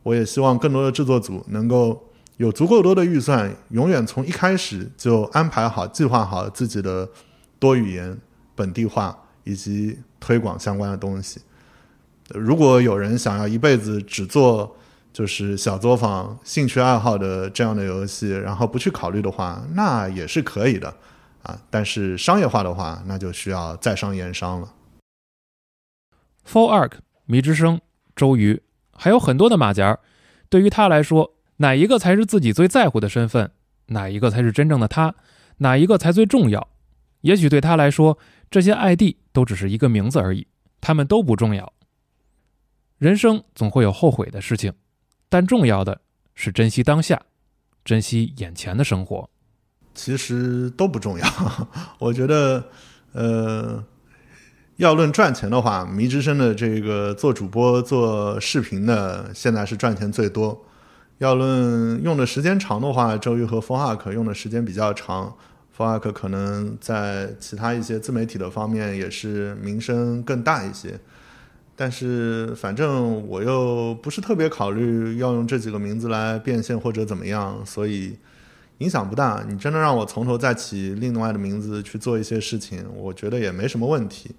我也希望更多的制作组能够有足够多的预算，永远从一开始就安排好、计划好自己的多语言、本地化以及推广相关的东西。如果有人想要一辈子只做，就是小作坊、兴趣爱好的这样的游戏，然后不去考虑的话，那也是可以的啊。但是商业化的话，那就需要在商言商了。For Ark、迷之声、周瑜，还有很多的马甲。对于他来说，哪一个才是自己最在乎的身份？哪一个才是真正的他？哪一个才最重要？也许对他来说，这些 ID 都只是一个名字而已，他们都不重要。人生总会有后悔的事情。但重要的是珍惜当下，珍惜眼前的生活。其实都不重要。我觉得，呃，要论赚钱的话，迷之声的这个做主播、做视频的，现在是赚钱最多。要论用的时间长的话，周瑜和 f o r k 用的时间比较长 f o r k 可能在其他一些自媒体的方面也是名声更大一些。但是反正我又不是特别考虑要用这几个名字来变现或者怎么样，所以影响不大。你真的让我从头再起另外的名字去做一些事情，我觉得也没什么问题。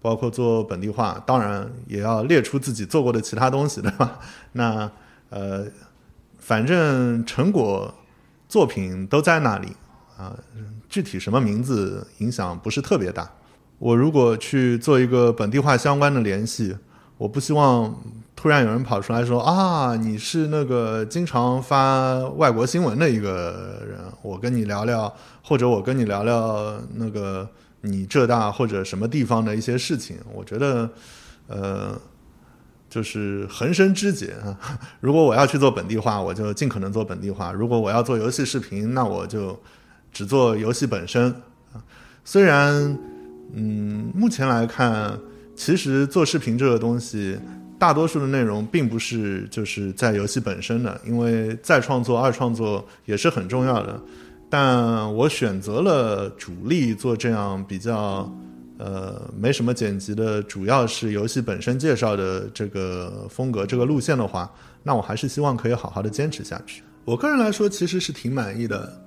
包括做本地化，当然也要列出自己做过的其他东西，对吧？那呃，反正成果作品都在那里啊，具体什么名字影响不是特别大。我如果去做一个本地化相关的联系，我不希望突然有人跑出来说啊，你是那个经常发外国新闻的一个人，我跟你聊聊，或者我跟你聊聊那个你浙大或者什么地方的一些事情。我觉得，呃，就是横生枝节啊。如果我要去做本地化，我就尽可能做本地化；如果我要做游戏视频，那我就只做游戏本身啊。虽然。嗯，目前来看，其实做视频这个东西，大多数的内容并不是就是在游戏本身的，因为再创作、二创作也是很重要的。但我选择了主力做这样比较，呃，没什么剪辑的，主要是游戏本身介绍的这个风格、这个路线的话，那我还是希望可以好好的坚持下去。我个人来说，其实是挺满意的。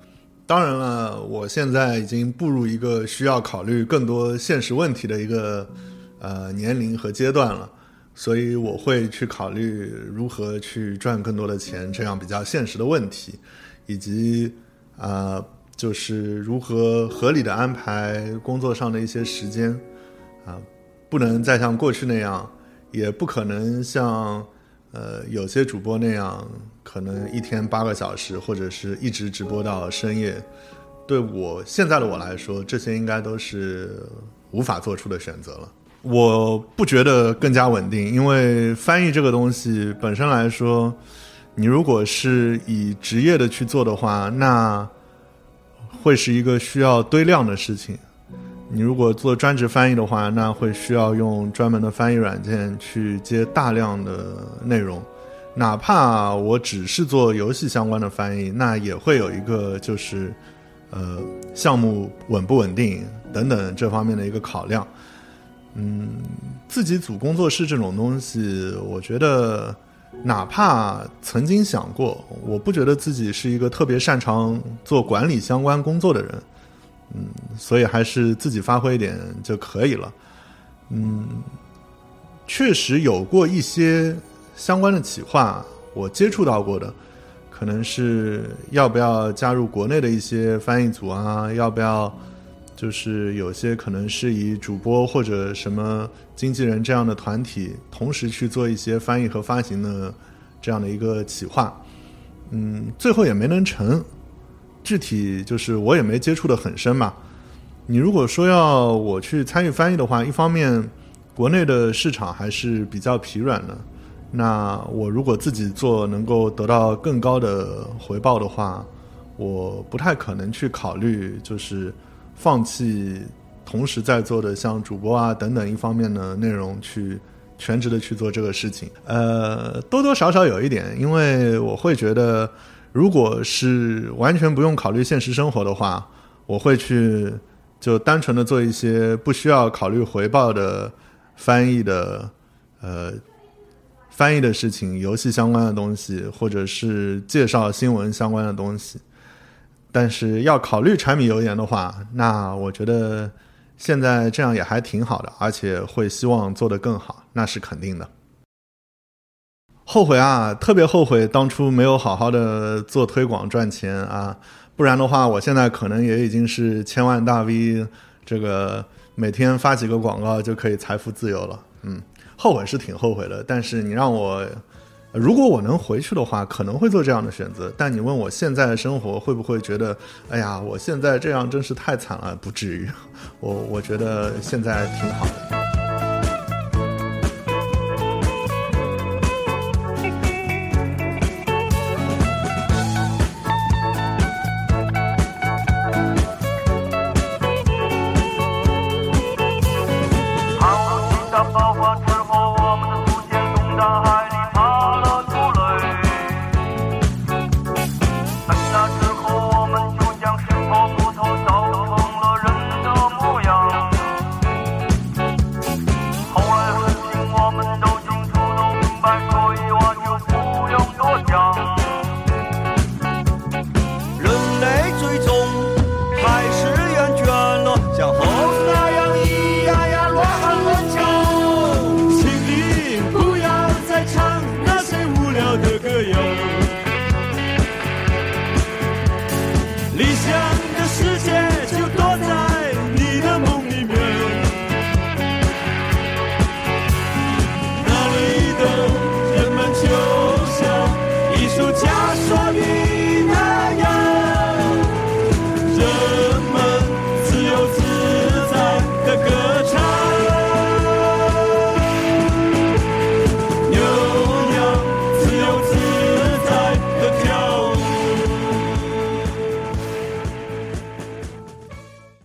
当然了，我现在已经步入一个需要考虑更多现实问题的一个呃年龄和阶段了，所以我会去考虑如何去赚更多的钱，这样比较现实的问题，以及啊就是如何合理的安排工作上的一些时间，啊，不能再像过去那样，也不可能像呃有些主播那样，可能一天八个小时，或者是一直直播到深夜。对我现在的我来说，这些应该都是无法做出的选择了。我不觉得更加稳定，因为翻译这个东西本身来说，你如果是以职业的去做的话，那会是一个需要堆量的事情。你如果做专职翻译的话，那会需要用专门的翻译软件去接大量的内容。哪怕我只是做游戏相关的翻译，那也会有一个就是呃项目稳不稳定等等这方面的一个考量。嗯，自己组工作室这种东西，我觉得。哪怕曾经想过，我不觉得自己是一个特别擅长做管理相关工作的人，嗯，所以还是自己发挥一点就可以了。嗯，确实有过一些相关的企划，我接触到过的，可能是要不要加入国内的一些翻译组啊，要不要。就是有些可能是以主播或者什么经纪人这样的团体同时去做一些翻译和发行的这样的一个企划，嗯，最后也没能成。具体就是我也没接触的很深嘛。你如果说要我去参与翻译的话，一方面国内的市场还是比较疲软的，那我如果自己做能够得到更高的回报的话，我不太可能去考虑就是。放弃同时在做的像主播啊等等一方面的内容，去全职的去做这个事情。呃，多多少少有一点，因为我会觉得，如果是完全不用考虑现实生活的话，我会去就单纯的做一些不需要考虑回报的翻译的呃翻译的事情，游戏相关的东西，或者是介绍新闻相关的东西。但是要考虑柴米油盐的话，那我觉得现在这样也还挺好的，而且会希望做得更好，那是肯定的。后悔啊，特别后悔当初没有好好的做推广赚钱啊，不然的话，我现在可能也已经是千万大 V，这个每天发几个广告就可以财富自由了。嗯，后悔是挺后悔的，但是你让我。如果我能回去的话，可能会做这样的选择。但你问我现在的生活会不会觉得，哎呀，我现在这样真是太惨了？不至于，我我觉得现在挺好的。